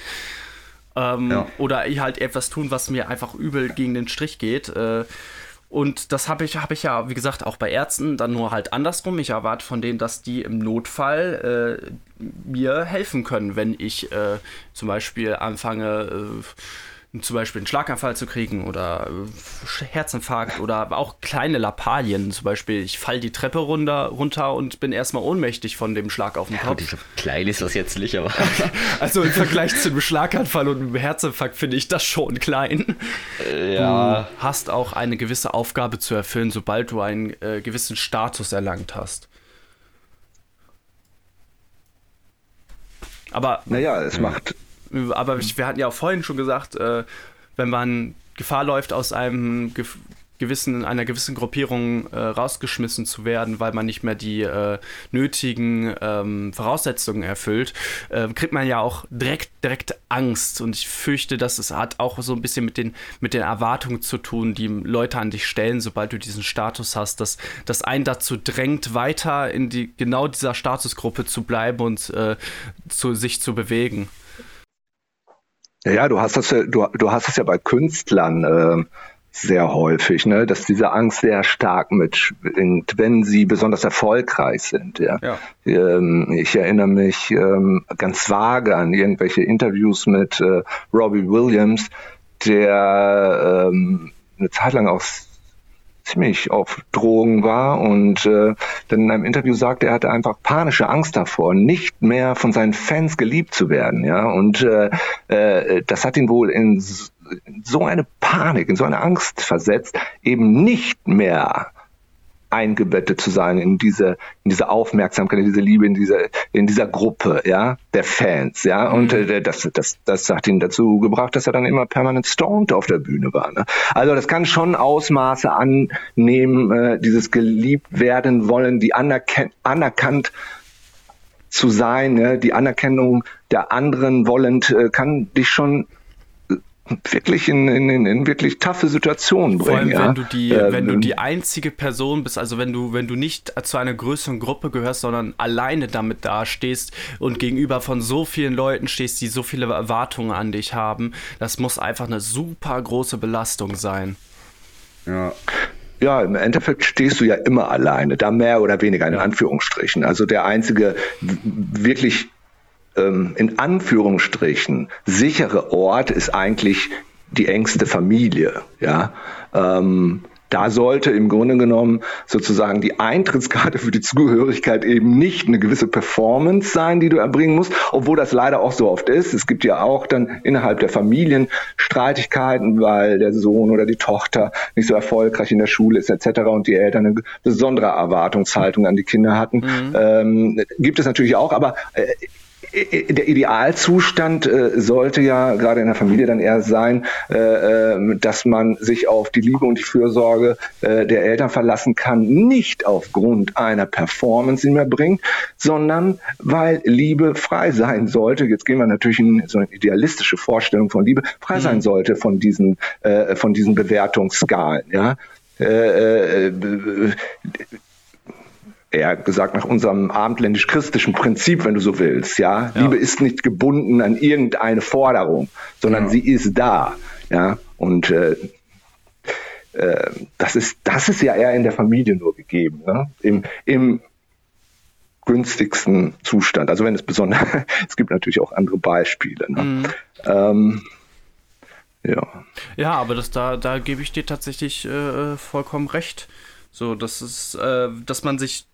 Ähm, ja. Oder halt etwas tun, was mir einfach übel gegen den Strich geht. Äh, und das habe ich, hab ich ja, wie gesagt, auch bei Ärzten dann nur halt andersrum. Ich erwarte von denen, dass die im Notfall äh, mir helfen können, wenn ich äh, zum Beispiel anfange, äh, zum Beispiel einen Schlaganfall zu kriegen oder äh, Herzinfarkt oder auch kleine Lappalien. Zum Beispiel, ich falle die Treppe runter, runter und bin erstmal ohnmächtig von dem Schlag auf den Kopf. Ja, klein ist das jetzt nicht, aber. also im Vergleich zu einem Schlaganfall und einem Herzinfarkt finde ich das schon klein. Äh, ja. Du hast auch eine gewisse Aufgabe zu erfüllen, sobald du einen äh, gewissen Status erlangt hast. Aber. Naja, es macht aber wir hatten ja auch vorhin schon gesagt, äh, wenn man Gefahr läuft, aus einem gewissen, einer gewissen Gruppierung äh, rausgeschmissen zu werden, weil man nicht mehr die äh, nötigen ähm, Voraussetzungen erfüllt, äh, kriegt man ja auch direkt, direkt Angst. Und ich fürchte, dass es hat auch so ein bisschen mit den, mit den Erwartungen zu tun, die Leute an dich stellen, sobald du diesen Status hast, dass das einen dazu drängt, weiter in die genau dieser Statusgruppe zu bleiben und äh, zu, sich zu bewegen. Ja, ja, du hast das ja, du, du hast es ja bei Künstlern äh, sehr häufig, ne, dass diese Angst sehr stark mitschwingt, wenn sie besonders erfolgreich sind. Ja. ja. Ähm, ich erinnere mich ähm, ganz vage an irgendwelche Interviews mit äh, Robbie Williams, der ähm, eine Zeit lang auch ziemlich auf Drogen war und äh, dann in einem Interview sagte, er hatte einfach panische Angst davor, nicht mehr von seinen Fans geliebt zu werden, ja. Und äh, äh, das hat ihn wohl in so eine Panik, in so eine Angst versetzt, eben nicht mehr eingebettet zu sein in diese, in diese Aufmerksamkeit, in diese Liebe, in dieser, in dieser Gruppe, ja, der Fans, ja. Und mhm. äh, das, das, das hat ihn dazu gebracht, dass er dann immer permanent stoned auf der Bühne war. Ne? Also das kann schon Ausmaße annehmen, äh, dieses geliebt werden wollen, die anerken anerkannt zu sein, ne? die Anerkennung der anderen wollend, äh, kann dich schon wirklich in, in, in wirklich taffe Situationen bringen. Vor allem, ja? wenn du die, ähm, wenn du die einzige Person bist, also wenn du, wenn du nicht zu einer größeren Gruppe gehörst, sondern alleine damit dastehst und gegenüber von so vielen Leuten stehst, die so viele Erwartungen an dich haben, das muss einfach eine super große Belastung sein. Ja. Ja, im Endeffekt stehst du ja immer alleine, da mehr oder weniger in Anführungsstrichen. Also der einzige wirklich ähm, in Anführungsstrichen sichere Ort ist eigentlich die engste Familie. Ja. Ähm, da sollte im Grunde genommen sozusagen die Eintrittskarte für die Zugehörigkeit eben nicht eine gewisse Performance sein, die du erbringen musst, obwohl das leider auch so oft ist. Es gibt ja auch dann innerhalb der Familien Streitigkeiten, weil der Sohn oder die Tochter nicht so erfolgreich in der Schule ist etc. und die Eltern eine besondere Erwartungshaltung an die Kinder hatten. Mhm. Ähm, gibt es natürlich auch, aber äh, der Idealzustand äh, sollte ja gerade in der Familie dann eher sein, äh, äh, dass man sich auf die Liebe und die Fürsorge äh, der Eltern verlassen kann, nicht aufgrund einer Performance, die man bringt, sondern weil Liebe frei sein sollte. Jetzt gehen wir natürlich in so eine idealistische Vorstellung von Liebe, frei sein mhm. sollte von diesen, äh, von diesen Bewertungsskalen. Ja? Äh, äh, eher gesagt nach unserem abendländisch-christlichen Prinzip, wenn du so willst. Ja? ja? Liebe ist nicht gebunden an irgendeine Forderung, sondern ja. sie ist da. Ja, und äh, äh, das ist das ist ja eher in der Familie nur gegeben, ne? Im, im günstigsten Zustand. Also wenn es besonders, es gibt natürlich auch andere Beispiele. Ne? Mhm. Ähm, ja. Ja, aber das da da gebe ich dir tatsächlich äh, vollkommen recht. So, das ist, äh, dass man sich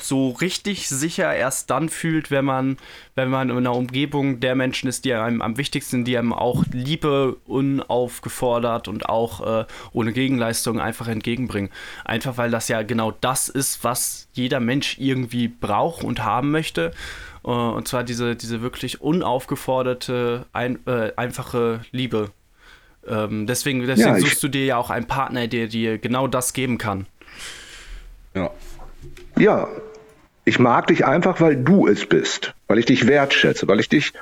so richtig sicher erst dann fühlt, wenn man, wenn man in einer Umgebung der Menschen ist, die einem am wichtigsten, die einem auch Liebe unaufgefordert und auch äh, ohne Gegenleistung einfach entgegenbringen. Einfach weil das ja genau das ist, was jeder Mensch irgendwie braucht und haben möchte. Uh, und zwar diese, diese wirklich unaufgeforderte, ein, äh, einfache Liebe. Ähm, deswegen deswegen ja, suchst du dir ja auch einen Partner, der dir genau das geben kann. Ja, ja, ich mag dich einfach, weil du es bist, weil ich dich wertschätze, weil ich dich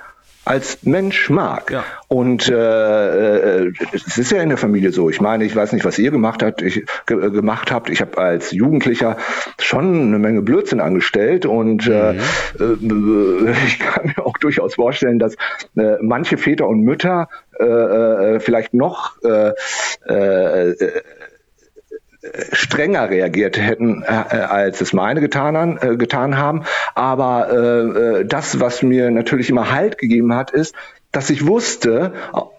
als Mensch mag. Ja. Und äh, äh, es ist ja in der Familie so. Ich meine, ich weiß nicht, was ihr gemacht habt. Ich ge gemacht habt. Ich habe als Jugendlicher schon eine Menge Blödsinn angestellt und äh, mhm. äh, ich kann mir auch durchaus vorstellen, dass äh, manche Väter und Mütter äh, äh, vielleicht noch äh, äh, strenger reagiert hätten, äh, als es meine getan, haben, äh, getan haben. Aber äh, äh, das, was mir natürlich immer Halt gegeben hat, ist, dass ich wusste,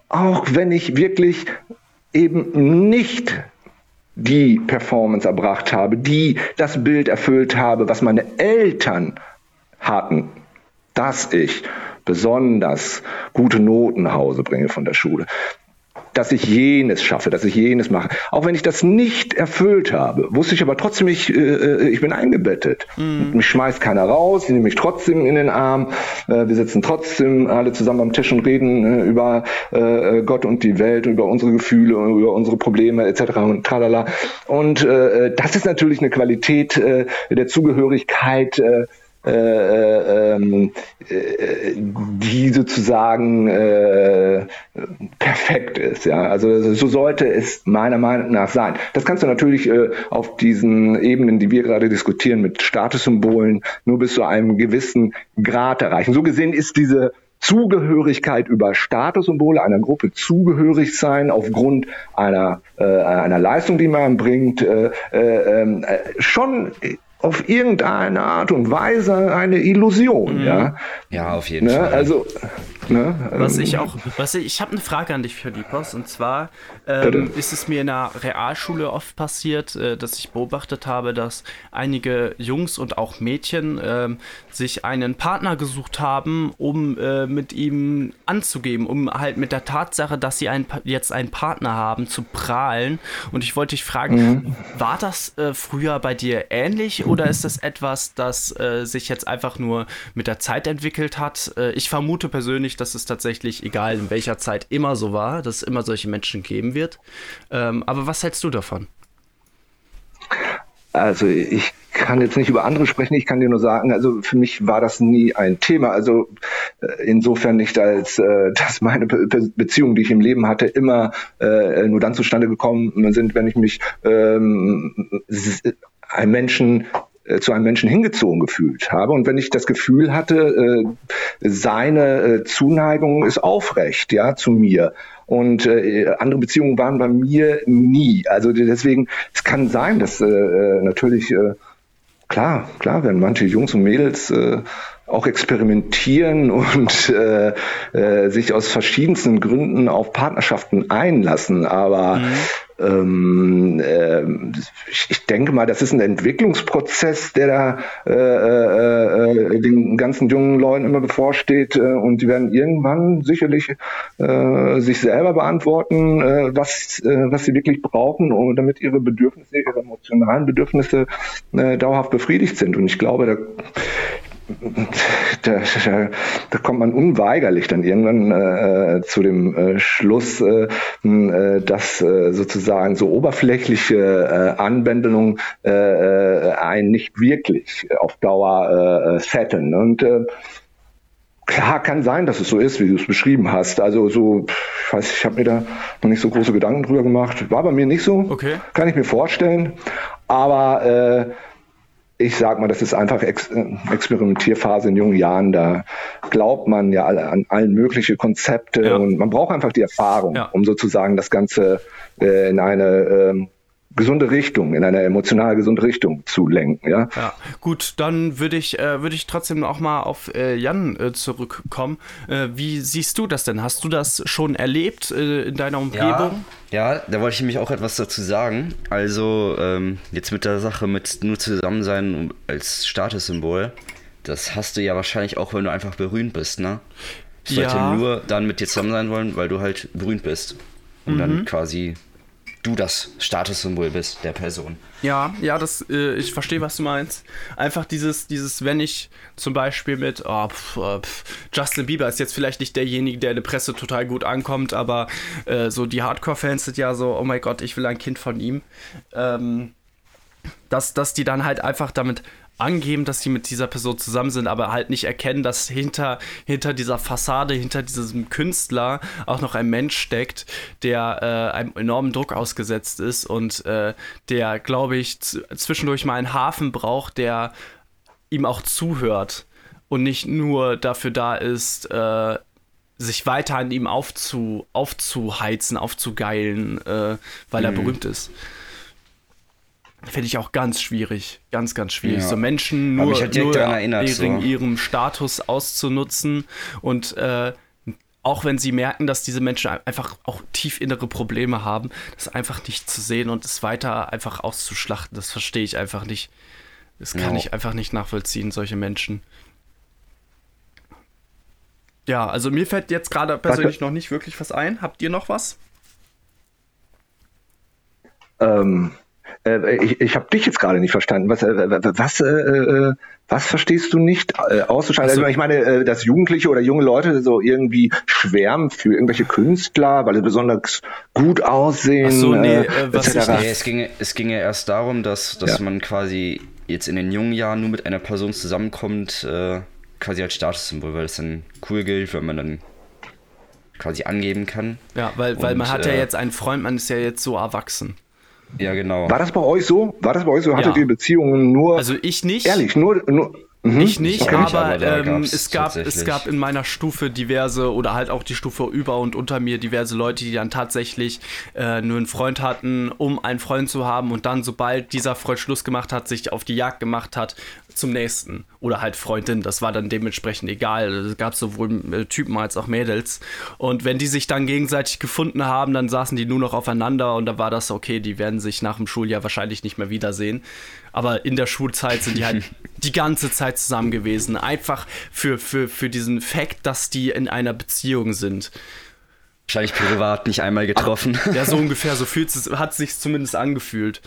auch wenn ich wirklich eben nicht die Performance erbracht habe, die das Bild erfüllt habe, was meine Eltern hatten, dass ich besonders gute Noten nach Hause bringe von der Schule, dass ich jenes schaffe, dass ich jenes mache. Auch wenn ich das nicht erfüllt habe, wusste ich aber trotzdem, ich, äh, äh ich bin eingebettet. Mhm. Mich schmeißt keiner raus, sie nehmen mich trotzdem in den Arm. Äh, wir sitzen trotzdem alle zusammen am Tisch und reden äh, über äh, Gott und die Welt, über unsere Gefühle, über unsere Probleme etc. und tralala. Und äh, das ist natürlich eine Qualität äh, der Zugehörigkeit. Äh, äh, äh, ähm, äh, die sozusagen äh, perfekt ist. Ja, also so sollte es meiner Meinung nach sein. Das kannst du natürlich äh, auf diesen Ebenen, die wir gerade diskutieren, mit Statussymbolen nur bis zu einem gewissen Grad erreichen. So gesehen ist diese Zugehörigkeit über Statussymbole einer Gruppe zugehörig sein aufgrund einer äh, einer Leistung, die man bringt, äh, äh, äh, schon auf irgendeine Art und Weise eine Illusion. Mhm. Ja, ja auf jeden ne? Fall. Also, Ne? Was ähm, ich auch, was ich, ich habe eine Frage an dich, Philippos, und zwar ähm, ist es mir in der Realschule oft passiert, äh, dass ich beobachtet habe, dass einige Jungs und auch Mädchen äh, sich einen Partner gesucht haben, um äh, mit ihm anzugeben, um halt mit der Tatsache, dass sie einen, jetzt einen Partner haben, zu prahlen. Und ich wollte dich fragen, mhm. war das äh, früher bei dir ähnlich oder ist das etwas, das äh, sich jetzt einfach nur mit der Zeit entwickelt hat? Äh, ich vermute persönlich, dass es tatsächlich, egal in welcher Zeit, immer so war, dass es immer solche Menschen geben wird. Ähm, aber was hältst du davon? Also ich kann jetzt nicht über andere sprechen, ich kann dir nur sagen, also für mich war das nie ein Thema. Also äh, insofern nicht, als äh, dass meine Be Beziehungen, die ich im Leben hatte, immer äh, nur dann zustande gekommen sind, wenn ich mich ähm, einem Menschen äh, zu einem Menschen hingezogen gefühlt habe. Und wenn ich das Gefühl hatte, äh, seine äh, Zuneigung ist aufrecht, ja, zu mir. Und äh, andere Beziehungen waren bei mir nie. Also deswegen, es kann sein, dass äh, natürlich, klar, klar, wenn manche Jungs und Mädels äh, auch experimentieren und äh, äh, sich aus verschiedensten Gründen auf Partnerschaften einlassen. Aber mhm. Ähm, äh, ich, denke mal, das ist ein Entwicklungsprozess, der da äh, äh, äh, den ganzen jungen Leuten immer bevorsteht. Äh, und die werden irgendwann sicherlich äh, sich selber beantworten, was, was sie wirklich brauchen, um, damit ihre Bedürfnisse, ihre emotionalen Bedürfnisse dauerhaft befriedigt sind. Und ich glaube, da da, da, kommt man unweigerlich dann irgendwann äh, zu dem äh, Schluss, äh, äh dass äh, sozusagen so oberflächliche äh, Anwendungen äh, äh, einen nicht wirklich auf Dauer äh, setteln. Und äh, klar kann sein, dass es so ist, wie du es beschrieben hast. Also so, ich weiß, ich habe mir da noch nicht so große Gedanken drüber gemacht. War bei mir nicht so. Okay. Kann ich mir vorstellen. Aber äh, ich sag mal, das ist einfach Ex Experimentierphase in jungen Jahren. Da glaubt man ja an allen möglichen Konzepte ja. und man braucht einfach die Erfahrung, ja. um sozusagen das Ganze äh, in eine ähm, gesunde Richtung, in eine emotional gesunde Richtung zu lenken. Ja, ja. gut, dann würde ich, äh, würde ich trotzdem auch mal auf äh, Jan äh, zurückkommen. Äh, wie siehst du das denn? Hast du das schon erlebt äh, in deiner Umgebung? Ja, ja, da wollte ich nämlich auch etwas dazu sagen. Also ähm, jetzt mit der Sache mit nur zusammen sein als Statussymbol, das hast du ja wahrscheinlich auch, wenn du einfach berühmt bist, ne? Ich ja. sollte nur dann mit dir zusammen sein wollen, weil du halt berühmt bist. Und mhm. dann quasi du das Statussymbol bist der Person. Ja, ja, das, äh, ich verstehe, was du meinst. Einfach dieses, dieses, wenn ich zum Beispiel mit, oh, pf, äh, pf, Justin Bieber ist jetzt vielleicht nicht derjenige, der in der Presse total gut ankommt, aber äh, so die Hardcore-Fans sind ja so, oh mein Gott, ich will ein Kind von ihm. Ähm, dass, dass die dann halt einfach damit angeben, dass sie mit dieser Person zusammen sind, aber halt nicht erkennen, dass hinter, hinter dieser Fassade, hinter diesem Künstler auch noch ein Mensch steckt, der äh, einem enormen Druck ausgesetzt ist und äh, der, glaube ich, zwischendurch mal einen Hafen braucht, der ihm auch zuhört und nicht nur dafür da ist, äh, sich weiter an ihm aufzu, aufzuheizen, aufzugeilen, äh, weil mhm. er berühmt ist. Finde ich auch ganz schwierig. Ganz, ganz schwierig. Ja. So Menschen nur, halt nur erinnert, wegen so. ihrem Status auszunutzen und äh, auch wenn sie merken, dass diese Menschen einfach auch tief innere Probleme haben, das einfach nicht zu sehen und es weiter einfach auszuschlachten, das verstehe ich einfach nicht. Das kann ja. ich einfach nicht nachvollziehen, solche Menschen. Ja, also mir fällt jetzt gerade persönlich noch nicht wirklich was ein. Habt ihr noch was? Ähm, äh, ich, ich habe dich jetzt gerade nicht verstanden. Was, äh, was, äh, äh, was verstehst du nicht äh, auszuschalten? Also, ich meine, äh, dass Jugendliche oder junge Leute so irgendwie schwärmen für irgendwelche Künstler, weil sie besonders gut aussehen. Ach so, nee, äh, was ich, nee, es ginge, es ginge erst darum, dass, dass ja. man quasi jetzt in den jungen Jahren nur mit einer Person zusammenkommt, äh, quasi als Statussymbol, weil es dann cool gilt, wenn man dann quasi angeben kann. Ja, weil, weil Und, man hat ja jetzt einen Freund, man ist ja jetzt so erwachsen. Ja, genau. War das bei euch so? War das bei euch so? Hattet ja. ihr Beziehungen nur. Also ich nicht. Ehrlich, nur. nur Mhm. Ich nicht, okay. aber, aber ähm, es, gab, es gab in meiner Stufe diverse oder halt auch die Stufe über und unter mir diverse Leute, die dann tatsächlich äh, nur einen Freund hatten, um einen Freund zu haben und dann, sobald dieser Freund Schluss gemacht hat, sich auf die Jagd gemacht hat, zum nächsten. Oder halt Freundin, das war dann dementsprechend egal. Es gab sowohl äh, Typen als auch Mädels. Und wenn die sich dann gegenseitig gefunden haben, dann saßen die nur noch aufeinander und da war das okay, die werden sich nach dem Schuljahr wahrscheinlich nicht mehr wiedersehen. Aber in der Schulzeit sind die halt die ganze Zeit zusammen gewesen. Einfach für, für, für diesen Fakt, dass die in einer Beziehung sind. Wahrscheinlich privat nicht einmal getroffen. Ja, so ungefähr, so fühlt es, hat sich zumindest angefühlt.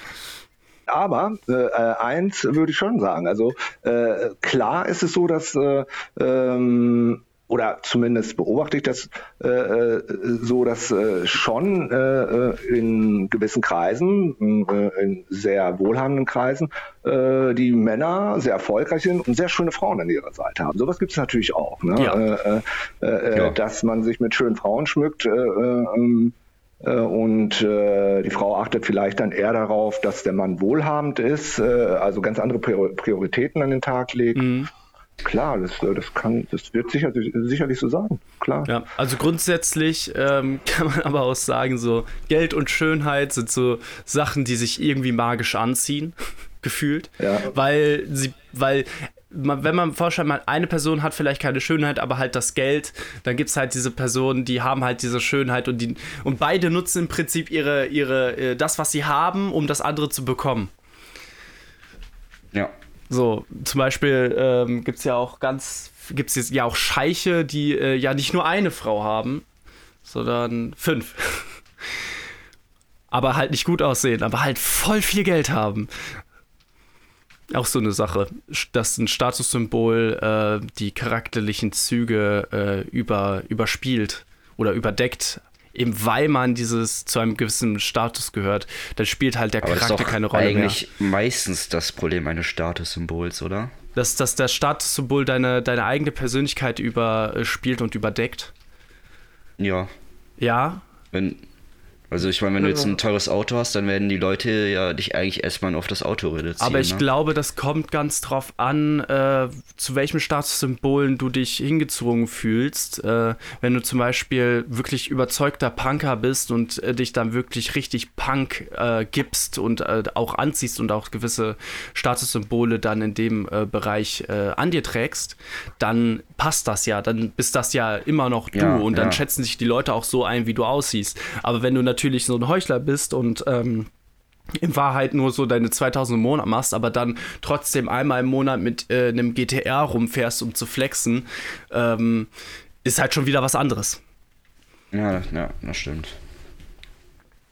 Aber äh, äh, eins würde ich schon sagen. Also äh, klar ist es so, dass äh, ähm, oder zumindest beobachte ich das äh, äh so, dass äh, schon äh, in gewissen Kreisen, äh, in sehr wohlhabenden Kreisen, äh, die Männer sehr erfolgreich sind und sehr schöne Frauen an ihrer Seite haben. Sowas gibt es natürlich auch. Ne? Ja. Ja. Dass man sich mit schönen Frauen schmückt. Ähm, und die Frau achtet vielleicht dann eher darauf, dass der Mann wohlhabend ist, also ganz andere Prioritäten an den Tag legt. Mhm. Klar, das, äh, das, kann, das wird sicher, sicherlich so sein. Klar. Ja, also grundsätzlich ähm, kann man aber auch sagen, so Geld und Schönheit sind so Sachen, die sich irgendwie magisch anziehen, gefühlt. Ja. Weil sie, weil wenn man vorstellt, man eine Person hat vielleicht keine Schönheit, aber halt das Geld, dann gibt es halt diese Personen, die haben halt diese Schönheit und die und beide nutzen im Prinzip ihre, ihre, äh, das, was sie haben, um das andere zu bekommen. Ja. So, zum Beispiel ähm, gibt es ja auch ganz, gibt es ja auch Scheiche, die äh, ja nicht nur eine Frau haben, sondern fünf. aber halt nicht gut aussehen, aber halt voll viel Geld haben. Auch so eine Sache, dass ein Statussymbol äh, die charakterlichen Züge äh, über, überspielt oder überdeckt eben weil man dieses zu einem gewissen Status gehört, dann spielt halt der Aber Charakter keine Rolle eigentlich mehr. Eigentlich meistens das Problem eines Statussymbols, oder? Dass, dass das Statussymbol deine, deine eigene Persönlichkeit überspielt und überdeckt. Ja. Ja. Wenn, also ich meine, wenn du jetzt ein teures Auto hast, dann werden die Leute ja dich eigentlich erstmal auf das Auto reduzieren. Aber ich ne? glaube, das kommt ganz drauf an, äh, zu welchen Statussymbolen du dich hingezwungen fühlst. Äh, wenn du zum Beispiel wirklich überzeugter Punker bist und äh, dich dann wirklich richtig Punk äh, gibst und äh, auch anziehst und auch gewisse Statussymbole dann in dem äh, Bereich an dir trägst, dann passt das ja. Dann bist das ja immer noch du ja, und dann ja. schätzen sich die Leute auch so ein, wie du aussiehst. Aber wenn du natürlich natürlich so ein Heuchler bist und ähm, in Wahrheit nur so deine 2000 im Monat machst, aber dann trotzdem einmal im Monat mit äh, einem GTR rumfährst, um zu flexen, ähm, ist halt schon wieder was anderes. Ja, ja, das stimmt.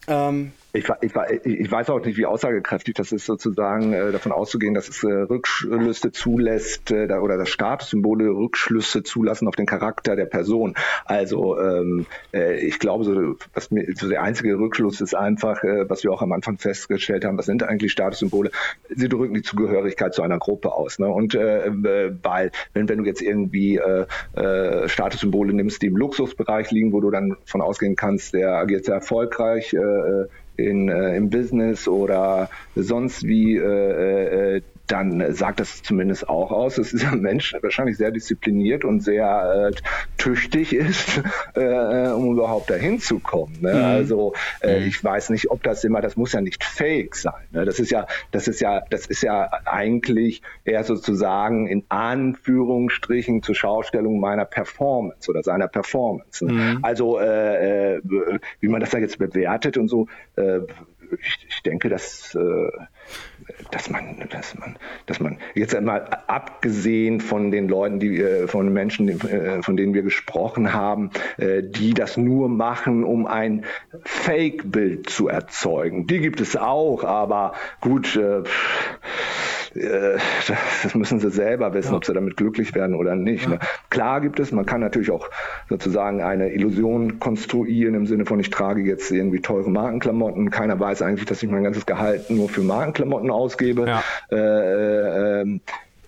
Ähm, ich, ich, ich, weiß auch nicht, wie aussagekräftig das ist, sozusagen äh, davon auszugehen, dass es äh, Rückschlüsse zulässt äh, oder das Statussymbole Rückschlüsse zulassen auf den Charakter der Person. Also ähm, äh, ich glaube, so, was mir, so der einzige Rückschluss ist einfach, was wir auch am Anfang festgestellt haben, was sind eigentlich Statussymbole? Sie drücken die Zugehörigkeit zu einer Gruppe aus. Ne? Und weil, wenn, wenn du jetzt irgendwie Statussymbole nimmst, die im Luxusbereich liegen, wo du dann von ausgehen kannst, der agiert sehr erfolgreich, in, äh, im Business oder sonst wie, äh, äh, dann sagt das zumindest auch aus, dass dieser Mensch wahrscheinlich sehr diszipliniert und sehr äh, tüchtig ist, äh, um überhaupt dahin zu kommen. Ne? Mhm. Also äh, mhm. ich weiß nicht, ob das immer, das muss ja nicht fake sein. Ne? Das ist ja, das ist ja, das ist ja eigentlich eher sozusagen in Anführungsstrichen zur Schaustellung meiner Performance oder seiner Performance. Ne? Mhm. Also äh, äh, wie man das da jetzt bewertet und so, äh, ich, ich denke, dass dass man, dass man, dass man jetzt einmal abgesehen von den Leuten, die äh, von Menschen, äh, von denen wir gesprochen haben, äh, die das nur machen, um ein Fake-Bild zu erzeugen. Die gibt es auch, aber gut. Äh, äh, das müssen sie selber wissen, ja. ob sie damit glücklich werden oder nicht. Ja. Ne? Klar gibt es, man kann natürlich auch sozusagen eine Illusion konstruieren im Sinne von, ich trage jetzt irgendwie teure Markenklamotten. Keiner weiß eigentlich, dass ich mein ganzes Gehalt nur für Markenklamotten ausgebe. Ja. Äh, ähm,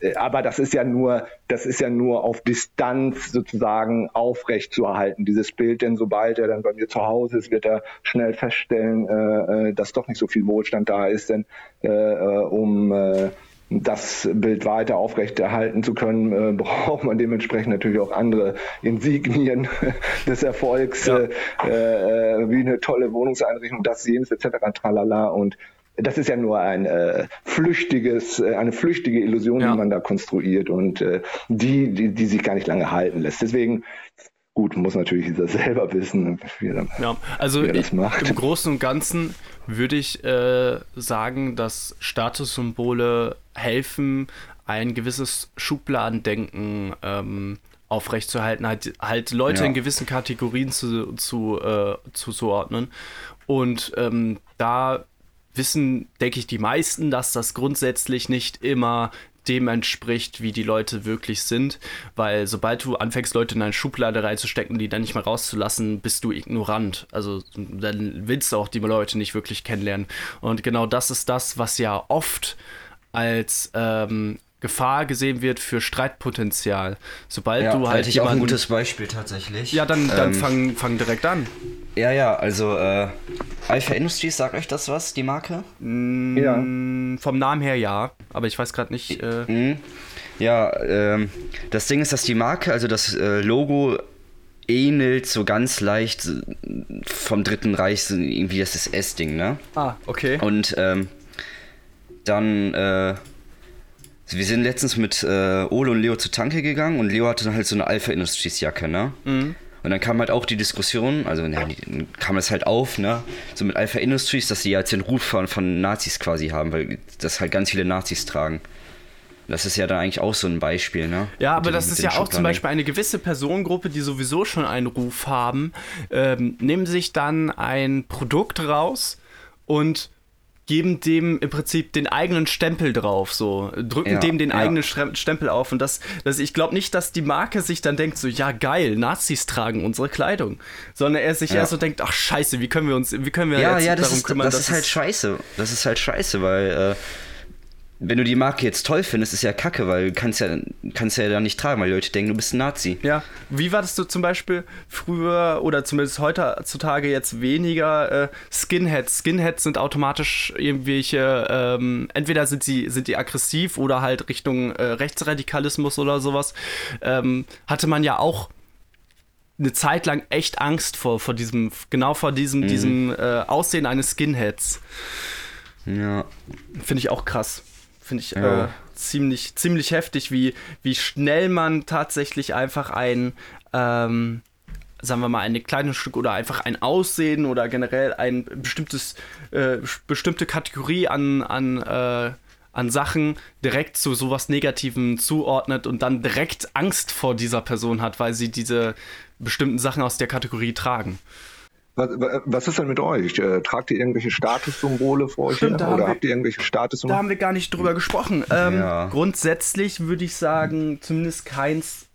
äh, aber das ist ja nur, das ist ja nur auf Distanz sozusagen aufrecht zu erhalten, dieses Bild, denn sobald er dann bei mir zu Hause ist, wird er schnell feststellen, äh, äh dass doch nicht so viel Wohlstand da ist, denn äh, um äh, das Bild weiter aufrechterhalten zu können, äh, braucht man dementsprechend natürlich auch andere Insignien des Erfolgs, ja. äh, äh, wie eine tolle Wohnungseinrichtung, das, jenes etc. Tralala. Und das ist ja nur ein äh, flüchtiges, äh, eine flüchtige Illusion, ja. die man da konstruiert und äh, die, die, die sich gar nicht lange halten lässt. Deswegen Gut, muss natürlich jeder selber wissen, wie er, ja, also wie er das macht. Im Großen und Ganzen würde ich äh, sagen, dass Statussymbole helfen, ein gewisses Schubladendenken ähm, aufrechtzuerhalten, halt, halt Leute ja. in gewissen Kategorien zu, zu, äh, zuzuordnen. Und ähm, da wissen, denke ich, die meisten, dass das grundsätzlich nicht immer dem entspricht, wie die Leute wirklich sind, weil sobald du anfängst, Leute in eine Schublade reinzustecken, die dann nicht mehr rauszulassen, bist du ignorant. Also dann willst du auch die Leute nicht wirklich kennenlernen. Und genau das ist das, was ja oft als ähm, Gefahr gesehen wird für Streitpotenzial. Sobald ja, du halt. ich jemanden, auch ein gutes Beispiel tatsächlich. Ja, dann, dann ähm, fang, fang direkt an. Ja, ja, also äh, Alpha Industries, sagt euch das was, die Marke? Mm, ja. Vom Namen her ja, aber ich weiß gerade nicht. Äh mm, ja, ähm, das Ding ist, dass die Marke, also das äh, Logo ähnelt so ganz leicht vom Dritten Reich, irgendwie das SS-Ding, ne? Ah, okay. Und ähm, dann äh, wir sind letztens mit äh, Ole und Leo zur Tanke gegangen und Leo hatte dann halt so eine Alpha Industries Jacke, ne? Mhm. Und dann kam halt auch die Diskussion, also ja, die, kam es halt auf, ne, so mit Alpha Industries, dass sie jetzt den Ruf von, von Nazis quasi haben, weil das halt ganz viele Nazis tragen. Das ist ja dann eigentlich auch so ein Beispiel, ne? Ja, aber den, das ist ja auch zum Beispiel eine gewisse Personengruppe, die sowieso schon einen Ruf haben, ähm, nehmen sich dann ein Produkt raus und geben dem im Prinzip den eigenen Stempel drauf, so drücken ja, dem den ja. eigenen Stempel auf und das, das ich glaube nicht, dass die Marke sich dann denkt so ja geil, Nazis tragen unsere Kleidung, sondern er sich ja. eher so denkt, ach scheiße, wie können wir uns, wie können wir ja, jetzt ja, darum ist, kümmern, das ist halt scheiße, das ist halt scheiße, weil äh, wenn du die Marke jetzt toll findest, ist ja kacke, weil du kannst ja, kannst ja da nicht tragen, weil Leute denken, du bist ein Nazi. Ja, wie war das du zum Beispiel früher oder zumindest heutzutage jetzt weniger äh, Skinheads? Skinheads sind automatisch irgendwelche, ähm, entweder sind sie, sind die aggressiv oder halt Richtung äh, Rechtsradikalismus oder sowas. Ähm, hatte man ja auch eine Zeit lang echt Angst vor, vor diesem, genau vor diesem, mhm. diesem äh, Aussehen eines Skinheads. Ja. Finde ich auch krass. Finde ich ja. äh, ziemlich, ziemlich heftig, wie, wie schnell man tatsächlich einfach ein, ähm, sagen wir mal, ein kleines Stück oder einfach ein Aussehen oder generell ein bestimmtes, äh, bestimmte Kategorie an, an, äh, an Sachen direkt zu sowas Negativem zuordnet und dann direkt Angst vor dieser Person hat, weil sie diese bestimmten Sachen aus der Kategorie tragen. Was, was, ist denn mit euch? Äh, tragt ihr irgendwelche Statussymbole vor euch Stimmt, Oder habt ihr irgendwelche Statussymbole? Da haben wir gar nicht drüber gesprochen. Ähm, ja. Grundsätzlich würde ich sagen, zumindest keins,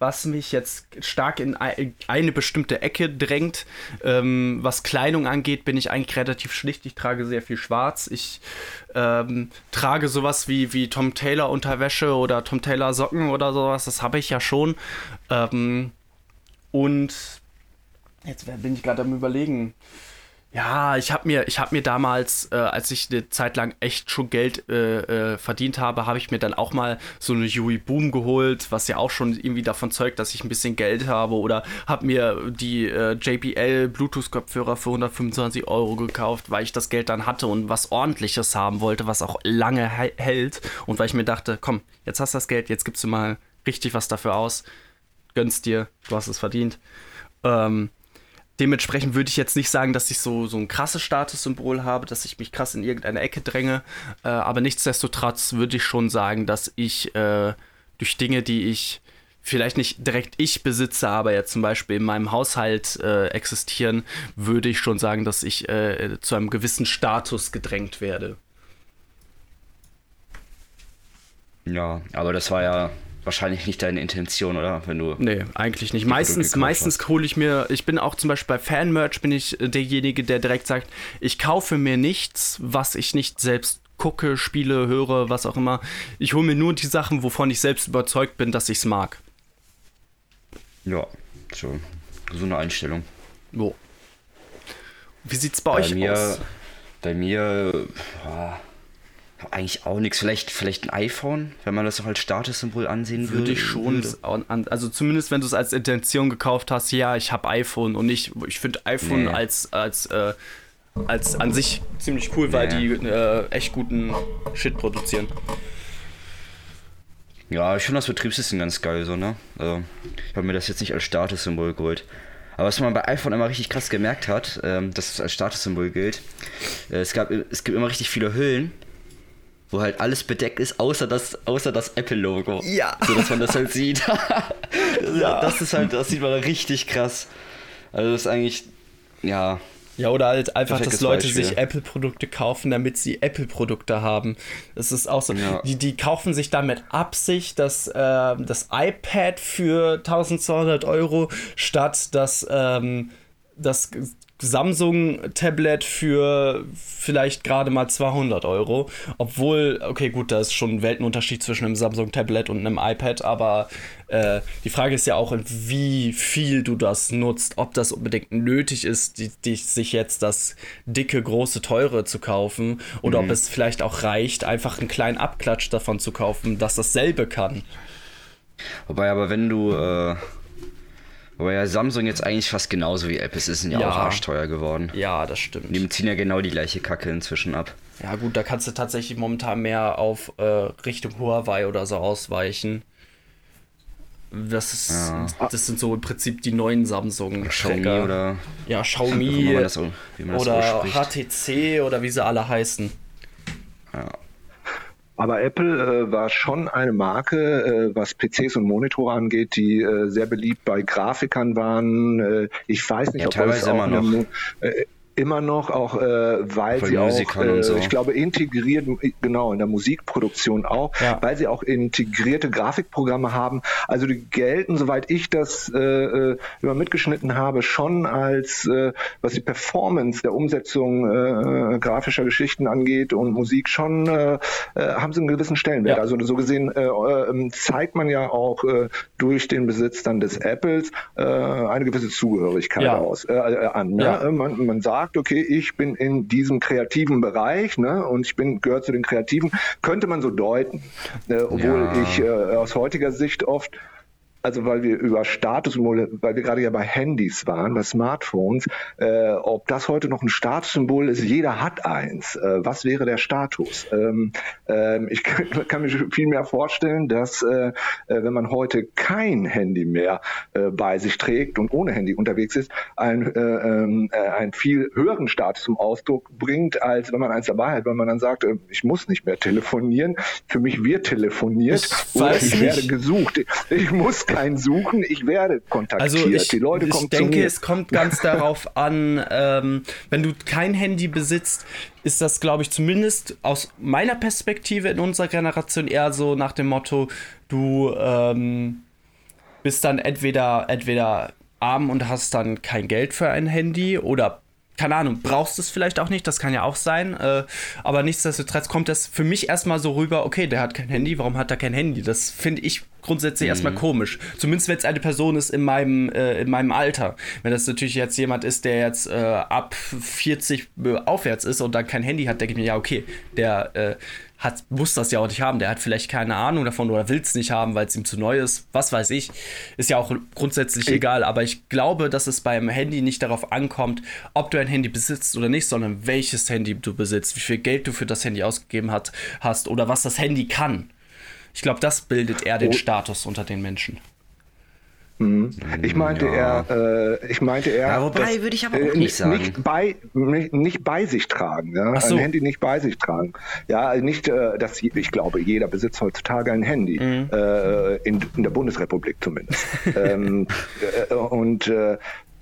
was mich jetzt stark in eine bestimmte Ecke drängt. Ähm, was Kleidung angeht, bin ich eigentlich relativ schlicht. Ich trage sehr viel Schwarz. Ich ähm, trage sowas wie, wie Tom Taylor Unterwäsche oder Tom Taylor Socken oder sowas. Das habe ich ja schon. Ähm, und Jetzt bin ich gerade am überlegen. Ja, ich habe mir, hab mir damals, äh, als ich eine Zeit lang echt schon Geld äh, äh, verdient habe, habe ich mir dann auch mal so eine Yui Boom geholt, was ja auch schon irgendwie davon zeugt, dass ich ein bisschen Geld habe. Oder habe mir die äh, JBL Bluetooth-Kopfhörer für 125 Euro gekauft, weil ich das Geld dann hatte und was ordentliches haben wollte, was auch lange hält. Und weil ich mir dachte, komm, jetzt hast du das Geld, jetzt gibst du mal richtig was dafür aus. Gönnst dir, du hast es verdient. Ähm, dementsprechend würde ich jetzt nicht sagen, dass ich so, so ein krasses Statussymbol habe, dass ich mich krass in irgendeine Ecke dränge. Äh, aber nichtsdestotrotz würde ich schon sagen, dass ich äh, durch Dinge, die ich vielleicht nicht direkt ich besitze, aber ja zum Beispiel in meinem Haushalt äh, existieren, würde ich schon sagen, dass ich äh, zu einem gewissen Status gedrängt werde. Ja, aber das war ja wahrscheinlich nicht deine Intention, oder? Wenn du. Nee, eigentlich nicht. Meistens, meistens hole ich mir, ich bin auch zum Beispiel bei Fanmerch, bin ich äh, derjenige, der direkt sagt, ich kaufe mir nichts, was ich nicht selbst gucke, spiele, höre, was auch immer. Ich hole mir nur die Sachen, wovon ich selbst überzeugt bin, dass ich es mag. Ja, so, so eine Einstellung. Wo? Wie sieht's bei, bei euch mir, aus? Bei mir, ja, eigentlich auch nichts. Vielleicht, vielleicht ein iPhone, wenn man das auch als Statussymbol ansehen würde. Würde ich schon. Würde. Also zumindest, wenn du es als Intention gekauft hast, ja, ich habe iPhone und nicht, ich finde iPhone nee. als, als, äh, als an sich ziemlich cool, weil Ja. die äh, echt guten Shit produzieren. Ja, ich finde das Betriebssystem ganz geil, so, ne? Also, ich habe mir das jetzt nicht als Statussymbol geholt. Aber was man bei iPhone immer richtig krass gemerkt hat, ähm, dass es als Statussymbol gilt, äh, es, gab, es gibt immer richtig viele Hüllen, wo halt alles bedeckt ist, außer das, außer das Apple-Logo. Ja. So dass man das halt sieht. Ja. Das ist halt, das sieht man richtig krass. Also das ist eigentlich, ja, Ja, oder halt einfach, dass Leute Beispiel. sich Apple-Produkte kaufen, damit sie Apple-Produkte haben. Das ist auch so. Ja. Die, die kaufen sich dann mit Absicht das, äh, das iPad für 1200 Euro statt das, ähm, das Samsung-Tablet für vielleicht gerade mal 200 Euro. Obwohl, okay, gut, da ist schon ein Weltenunterschied zwischen einem Samsung-Tablet und einem iPad, aber äh, die Frage ist ja auch, wie viel du das nutzt, ob das unbedingt nötig ist, die, die, sich jetzt das dicke, große, teure zu kaufen oder ob es vielleicht auch reicht, einfach einen kleinen Abklatsch davon zu kaufen, dass dasselbe kann. Wobei, aber wenn du, äh, wobei ja Samsung jetzt eigentlich fast genauso wie Apple ist, ist ja, Ja. auch arschteuer geworden. Ja, das stimmt. Die ziehen ja genau die gleiche Kacke inzwischen ab. Ja, gut, da kannst du tatsächlich momentan mehr auf äh, Richtung Huawei oder so ausweichen. Das, ist, Ja. das sind so im Prinzip die neuen samsung Xiaomi oder Ja, Xiaomi das, so- oder. HTC oder wie sie alle heißen. Ja. Aber Apple äh, war schon eine Marke, äh, was PCs und Monitore angeht, die äh, sehr beliebt bei Grafikern waren. Äh, ich weiß nicht, Ja, ob teilweise immer noch. Mu- Äh, immer noch, auch äh, weil Von sie auch, Musikern äh, und so. ich glaube, integriert, genau, in der Musikproduktion auch, Ja. weil sie auch integrierte Grafikprogramme haben. Also die gelten, soweit ich das äh, äh, immer mitgeschnitten habe, schon als, äh, was die Performance der Umsetzung äh, grafischer Geschichten angeht und Musik schon, äh, äh, haben sie einen gewissen Stellenwert. Ja. Also so gesehen äh, äh, zeigt man ja auch äh, durch den Besitz dann des Apples äh, eine gewisse Zugehörigkeit Ja. aus, äh, äh, an. Ne? Ja. Äh, Man, man sagt, okay, ich bin in diesem kreativen Bereich ne, und ich bin gehört zu den Kreativen, könnte man so deuten. Äh, obwohl Ja. ich äh, aus heutiger Sicht oft also weil wir über Statussymbole, weil wir gerade ja bei Handys waren, bei Smartphones, äh, ob das heute noch ein Statussymbol ist, jeder hat eins. Äh, was wäre der Status? Ähm, ähm, ich kann, kann mir viel mehr vorstellen, dass äh, äh, wenn man heute kein Handy mehr äh, bei sich trägt und ohne Handy unterwegs ist, ein, äh, ähm, äh, einen viel höheren Status zum Ausdruck bringt, als wenn man eins dabei hat, wenn man dann sagt, ich muss nicht mehr telefonieren, für mich wird telefoniert Ich oder ich nicht. werde gesucht. Ich muss keinen suchen, ich werde kontaktiert. Also ich, die Leute ich kommen denke, es kommt ganz darauf an, ähm, wenn du kein Handy besitzt, ist das, glaube ich, zumindest aus meiner Perspektive in unserer Generation eher so nach dem Motto, du ähm, bist dann entweder, entweder arm und hast dann kein Geld für ein Handy oder keine Ahnung, brauchst es vielleicht auch nicht, das kann ja auch sein, äh, aber nichtsdestotrotz kommt das für mich erstmal so rüber, okay, der hat kein Handy, warum hat er kein Handy? Das finde ich grundsätzlich erstmal komisch. Zumindest wenn es eine Person ist in meinem, äh, in meinem Alter. Wenn das natürlich jetzt jemand ist, der jetzt äh, ab 40 aufwärts ist und dann kein Handy hat, denke ich mir, ja, okay, der äh, hat, muss das ja auch nicht haben. Der hat vielleicht keine Ahnung davon oder will es nicht haben, weil es ihm zu neu ist. Was weiß ich. Ist ja auch grundsätzlich egal. Aber ich glaube, dass es beim Handy nicht darauf ankommt, ob du ein Handy besitzt oder nicht, sondern welches Handy du besitzt, wie viel Geld du für das Handy ausgegeben hat, hast oder was das Handy kann. Ich glaube, das bildet eher den Oh. Status unter den Menschen. Ich meinte Ja. eher, äh, ich meinte eher. Ja, wobei, dass, würde ich aber auch äh, nicht sagen. Nicht bei, nicht, nicht bei sich tragen, ja? So. ein Handy nicht bei sich tragen. Ja, also nicht, äh, dass ich glaube, jeder besitzt heutzutage ein Handy Mhm. äh, in, in der Bundesrepublik zumindest. ähm, äh, und äh,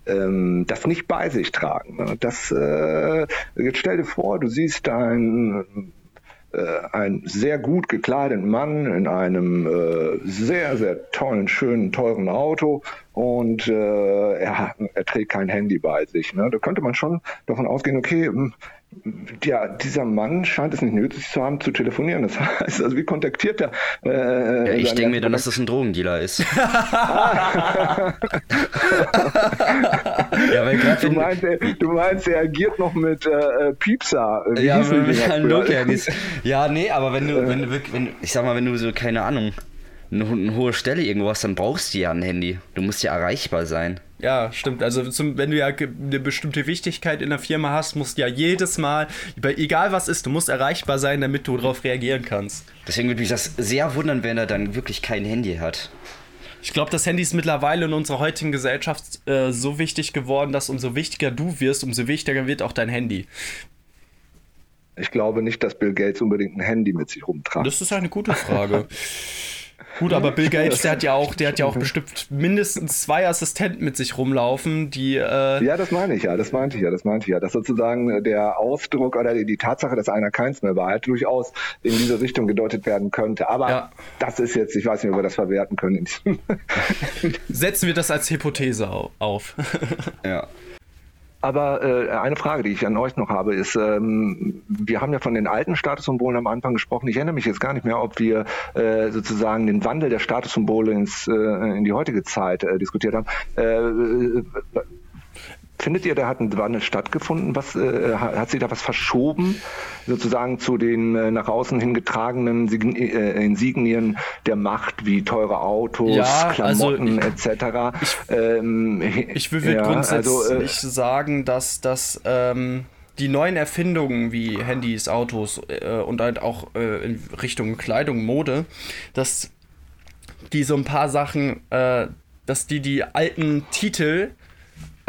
ähm, das nicht bei sich tragen. ne? Das, äh, jetzt stell dir vor, du siehst ein äh, einen sehr gut gekleideten Mann in einem äh, sehr, sehr tollen, schönen, teuren Auto und äh, er, er trägt kein Handy bei sich. Ne? Da könnte man schon davon ausgehen, okay, m, ja, dieser Mann scheint es nicht nötig zu haben, zu telefonieren. Das heißt, also wie kontaktiert er? Äh, Ja, ich denke mir dann, dass das ein Drogendealer ist. ja, weil Du wenn, meinst, er, du meinst, er agiert noch mit äh, Piepser. Wie ja, mit mit? Nokia. Ja, nee, aber wenn du, wenn du wirklich, wenn, ich sag mal, wenn du so, keine Ahnung, eine, eine hohe Stelle irgendwo hast, dann brauchst du ja ein Handy. Du musst ja erreichbar sein. Ja, stimmt. Also zum, wenn du ja eine bestimmte Wichtigkeit in der Firma hast, musst du ja jedes Mal, egal was ist, du musst erreichbar sein, damit du darauf reagieren kannst. Deswegen würde mich das sehr wundern, wenn er dann wirklich kein Handy hat. Ich glaube, das Handy ist mittlerweile in unserer heutigen Gesellschaft äh, so wichtig geworden, dass umso wichtiger du wirst, umso wichtiger wird auch dein Handy. Ich glaube nicht, dass Bill Gates unbedingt ein Handy mit sich rumtragt. Das ist eine gute Frage. Gut, aber Bill Gates, der hat ja auch, der hat ja auch bestimmt mindestens zwei Assistenten mit sich rumlaufen, die. Äh ja, das meine ich ja, das meinte ich ja, das meinte ich ja. Dass sozusagen der Ausdruck oder die, Tatsache, dass einer keins mehr war, halt durchaus in diese Richtung gedeutet werden könnte. Aber ja. das ist jetzt, ich weiß nicht, ob wir das verwerten können. Setzen wir das als Hypothese auf. ja. Aber äh, eine Frage, die ich an euch noch habe, ist, ähm, wir haben ja von den alten Statussymbolen am Anfang gesprochen. Ich erinnere mich jetzt gar nicht mehr, ob wir äh, sozusagen den Wandel der Statussymbole ins, äh, in die heutige Zeit äh, diskutiert haben. Äh, äh Findet ihr, da hat ein Wandel stattgefunden? Was, äh, hat sich da was verschoben, sozusagen zu den äh, nach außen hingetragenen Sign äh, Insignien der Macht, wie teure Autos, ja, also Klamotten also etc.? Ich, ähm, ich würde ja, grundsätzlich also, sagen, dass das. Ähm die neuen Erfindungen wie Handys, Autos äh, und halt auch äh, in Richtung Kleidung, Mode, dass die so ein paar Sachen, äh, dass die die alten Titel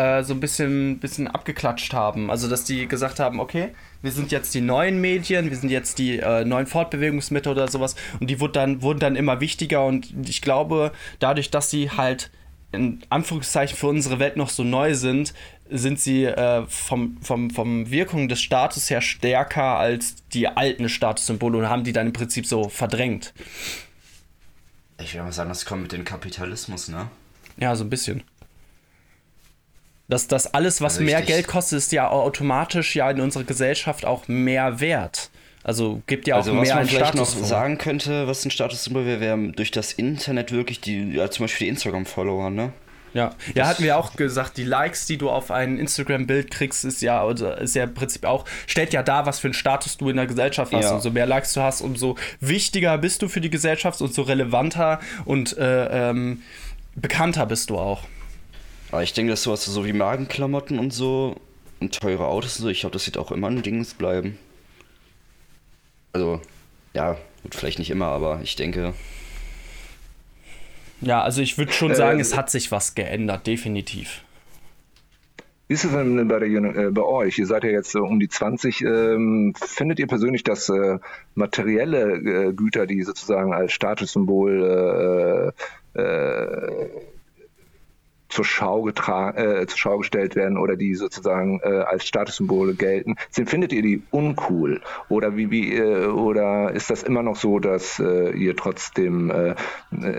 äh, so ein bisschen, bisschen abgeklatscht haben. Also, dass die gesagt haben, okay, wir sind jetzt die neuen Medien, wir sind jetzt die äh, neuen Fortbewegungsmittel oder sowas. Und die wurden dann, wurden dann immer wichtiger. Und ich glaube, dadurch, dass sie halt in Anführungszeichen für unsere Welt noch so neu sind, sind sie äh, vom, vom, vom Wirkung des Status her stärker als die alten Statussymbole und haben die dann im Prinzip so verdrängt. Ich würde mal sagen, das kommt mit dem Kapitalismus, ne? Ja, so ein bisschen. Dass das alles, was Richtig. mehr Geld kostet, ist ja automatisch ja in unserer Gesellschaft auch mehr wert. Also gibt ja auch also, mehr was man vielleicht Status noch sagen könnte, was ein Statussymbol wäre, wäre durch das Internet wirklich die, ja, zum Beispiel die Instagram-Follower, ne? Ja, ja, hatten wir auch gesagt, die Likes, die du auf ein Instagram-Bild kriegst, ist ja, ist ja im Prinzip auch, stellt ja dar, was für einen Status du in der Gesellschaft hast. Ja. Umso mehr Likes du hast, umso wichtiger bist du für die Gesellschaft und so relevanter und äh, ähm, bekannter bist du auch. Aber ich denke, dass sowas so wie Magenklamotten und so und teure Autos und so, ich glaube, das wird auch immer ein Ding bleiben. Also, ja, gut, vielleicht nicht immer, aber ich denke. Ja, also ich würde schon sagen, äh, es hat sich was geändert, definitiv. Wie ist es denn bei, der, äh, bei euch? Ihr seid ja jetzt äh, um die 20. Ähm, findet ihr persönlich, dass äh, materielle äh, Güter, die sozusagen als Statussymbol äh, zur Schau, getragen, äh, zur Schau gestellt werden oder die sozusagen äh, als Statussymbole gelten. Sind, findet ihr die uncool? Oder wie, wie äh, oder ist das immer noch so, dass äh, ihr trotzdem äh,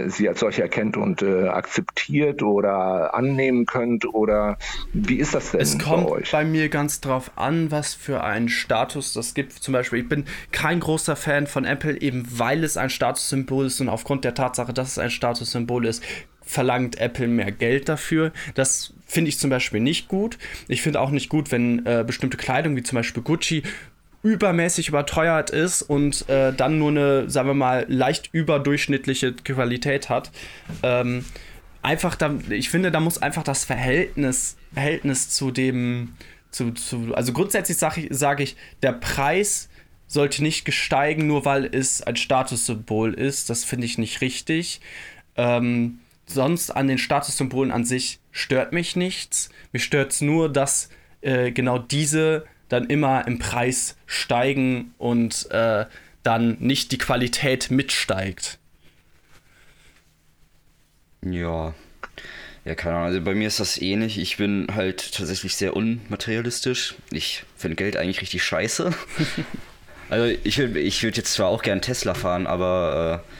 sie als solche erkennt und äh, akzeptiert oder annehmen könnt? Oder wie ist das denn es kommt bei bei mir ganz drauf an, was für einen Status das gibt. Zum Beispiel, ich bin kein großer Fan von Apple, eben weil es ein Statussymbol ist und aufgrund der Tatsache, dass es ein Statussymbol ist, verlangt Apple mehr Geld dafür. Das finde ich zum Beispiel nicht gut. Ich finde auch nicht gut, wenn äh, bestimmte Kleidung, wie zum Beispiel Gucci, übermäßig überteuert ist und äh, dann nur eine, sagen wir mal, leicht überdurchschnittliche Qualität hat. Ähm, einfach, da, ich finde, da muss einfach das Verhältnis, Verhältnis zu dem, zu, zu also grundsätzlich sage ich, sag ich, der Preis sollte nicht gesteigen, nur weil es ein Statussymbol ist. Das finde ich nicht richtig. Ähm, sonst an den Statussymbolen an sich stört mich nichts. Mich stört es nur, dass äh, genau diese dann immer im Preis steigen und äh, dann nicht die Qualität mitsteigt. Ja. Ja, keine Ahnung. Also bei mir ist das ähnlich. Ich bin halt tatsächlich sehr unmaterialistisch. Ich finde Geld eigentlich richtig scheiße. also ich würde ich würd jetzt zwar auch gern Tesla fahren, aber äh,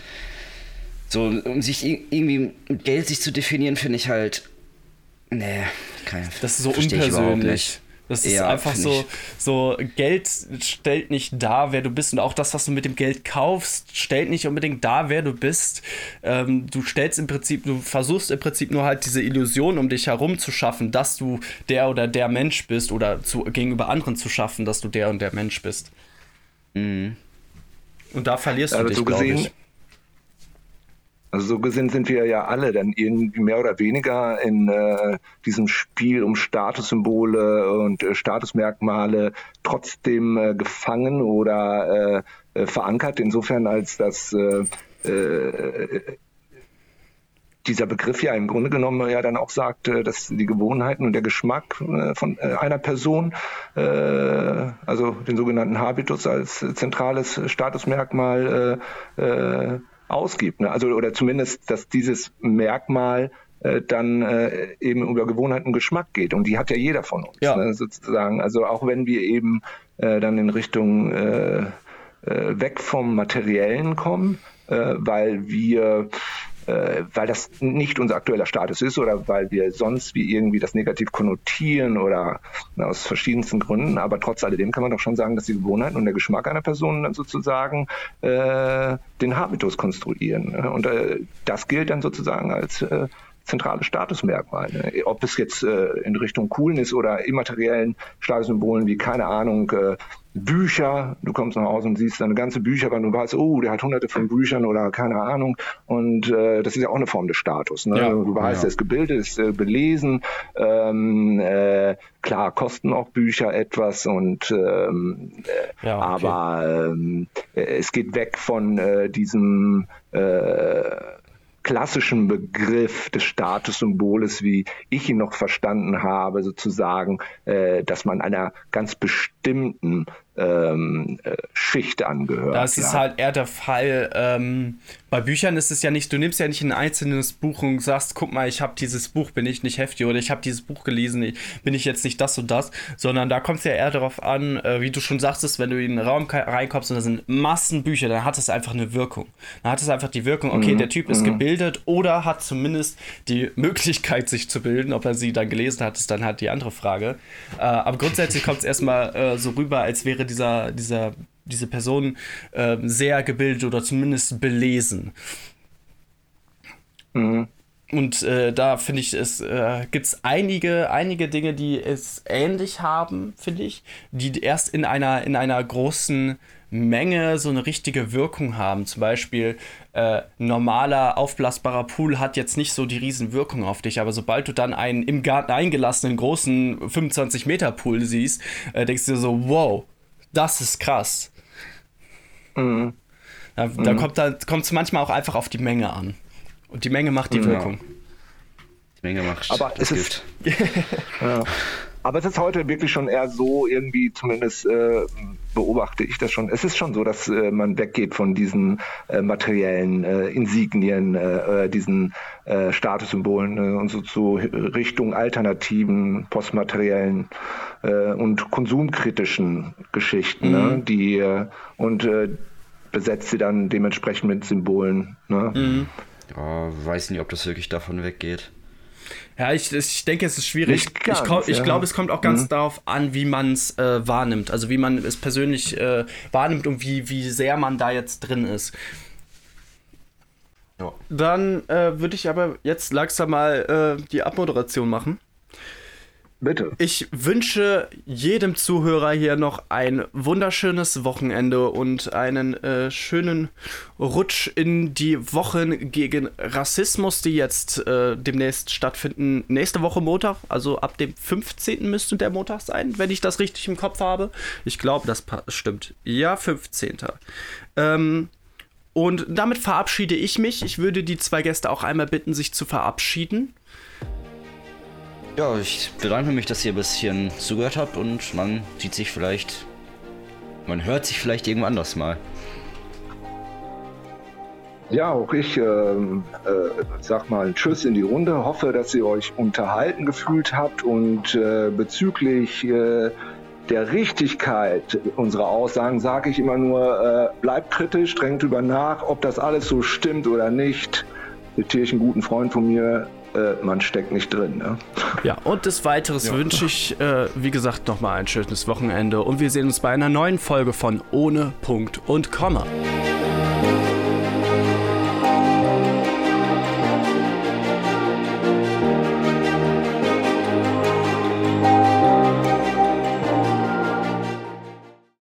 so, um sich irgendwie mit Geld sich zu definieren, finde ich halt. Nee, keine Das ist so unpersönlich. Das ist ja, einfach so, so, Geld stellt nicht dar, wer du bist. Und auch das, was du mit dem Geld kaufst, stellt nicht unbedingt dar, wer du bist. Ähm, du stellst im Prinzip, du versuchst im Prinzip nur halt diese Illusion um dich herum zu schaffen, dass du der oder der Mensch bist oder zu, gegenüber anderen zu schaffen, dass du der und der Mensch bist. Mhm. Und da verlierst du dich, glaube ich Also so gesinnt sind wir ja alle dann irgendwie mehr oder weniger in äh, diesem Spiel um Statussymbole und äh, Statusmerkmale trotzdem äh, gefangen oder äh, äh, verankert, insofern als dass äh, äh, dieser Begriff ja im Grunde genommen ja dann auch sagt, äh, dass die Gewohnheiten und der Geschmack äh, von äh, einer Person, also den sogenannten Habitus als zentrales Statusmerkmal ausgibt. Ne? Also oder zumindest, dass dieses Merkmal dann eben über Gewohnheiten und Geschmack geht. Und die hat ja jeder von uns, ja. Ne, sozusagen. Also auch wenn wir eben dann in Richtung weg vom Materiellen kommen, weil wir äh, weil das nicht unser aktueller Status ist oder weil wir sonst wie irgendwie das negativ konnotieren oder na, aus verschiedensten Gründen. Aber trotz alledem kann man doch schon sagen, dass die Gewohnheiten und der Geschmack einer Person dann sozusagen äh, den Habitus konstruieren. Ne? Und äh, das gilt dann sozusagen als äh, zentrale Statusmerkmal. Ne? Ob es jetzt äh, in Richtung Coolness oder immateriellen Statussymbolen wie, keine Ahnung, äh, Bücher, du kommst nach Hause und siehst eine ganze Bücherwand und weißt, oh, der hat hunderte von Büchern oder keine Ahnung. Und äh, das ist ja auch eine Form des Status. Ne? Ja, du weißt, ja. er ist gebildet, ist äh, belesen. Ähm, äh, klar, kosten auch Bücher etwas und ähm, äh, ja, okay. aber ähm, es geht weg von äh, diesem äh, klassischen Begriff des Statussymboles, wie ich ihn noch verstanden habe, sozusagen, äh, dass man einer ganz bestimmten ähm, äh, Schicht angehört. Das ist ja. halt eher der Fall. Ähm, bei Büchern ist es ja nicht, du nimmst ja nicht ein einzelnes Buch und sagst, guck mal, ich habe dieses Buch, bin ich nicht heftig oder ich habe dieses Buch gelesen, bin ich jetzt nicht das und das, sondern da kommt es ja eher darauf an, äh, wie du schon sagtest, wenn du in den Raum reinkommst und da sind Massen Bücher, dann hat es einfach eine Wirkung. Dann hat es einfach die Wirkung, okay, mhm. der Typ ist mhm. gebildet oder hat zumindest die Möglichkeit, sich zu bilden. Ob er sie dann gelesen hat, ist dann halt die andere Frage. Äh, aber grundsätzlich kommt es erstmal äh, so rüber, als wäre dieser, dieser, diese Person äh, sehr gebildet oder zumindest belesen. Mhm. Und äh, da finde ich, es äh, gibt einige, einige Dinge, die es ähnlich haben, finde ich, die erst in einer, in einer großen Menge so eine richtige Wirkung haben. Zum Beispiel äh, normaler aufblasbarer Pool hat jetzt nicht so die riesen Wirkung auf dich, aber sobald du dann einen im Garten eingelassenen großen 25 Meter Pool siehst, äh, denkst du dir so, wow, das ist krass. Mhm. Da, da mhm. kommt es manchmal auch einfach auf die Menge an. Und die Menge macht die mhm. Wirkung. Die Menge macht aber das Gift. ja. Aber es ist heute wirklich schon eher so, irgendwie zumindest äh, beobachte ich das schon. Es ist schon so, dass äh, man weggeht von diesen äh, materiellen äh, Insignien, äh, äh, diesen äh, Statussymbolen äh, und so zu Richtung alternativen, postmateriellen äh, und konsumkritischen Geschichten, ne, mhm. ne? die und äh, besetzt sie dann dementsprechend mit Symbolen. Ne? Mhm. Ja, weiß nicht, ob das wirklich davon weggeht. Ja, ich, ich denke, es ist schwierig. Ganz, ich, ich ja. glaube, es kommt auch ganz mhm. darauf an, wie man es äh, wahrnimmt. Also wie man es persönlich äh, wahrnimmt und wie, wie sehr man da jetzt drin ist. Ja. Dann äh, würde ich aber jetzt langsam mal äh, die Abmoderation machen. Bitte. Ich wünsche jedem Zuhörer hier noch ein wunderschönes Wochenende und einen äh, schönen Rutsch in die Wochen gegen Rassismus, die jetzt äh, demnächst stattfinden. Nächste Woche Montag, also ab dem 15. müsste der Montag sein, wenn ich das richtig im Kopf habe. Ich glaube, das stimmt. Ja, 15. Ähm, und damit verabschiede ich mich. Ich würde die zwei Gäste auch einmal bitten, sich zu verabschieden. Ja, ich bedanke mich, dass ihr ein bisschen zugehört habt und man sieht sich vielleicht, man hört sich vielleicht irgendwann anders mal. Ja, auch ich äh, äh, sag mal Tschüss in die Runde. Hoffe, dass ihr euch unterhalten gefühlt habt und äh, bezüglich äh, der Richtigkeit unserer Aussagen sage ich immer nur, äh, bleibt kritisch, drängt drüber nach, ob das alles so stimmt oder nicht. Zitiere ich einen guten Freund von mir, äh, man steckt nicht drin. Ne? Ja, und des Weiteren ja. wünsche ich, äh, wie gesagt, nochmal ein schönes Wochenende und wir sehen uns bei einer neuen Folge von Ohne Punkt und Komma.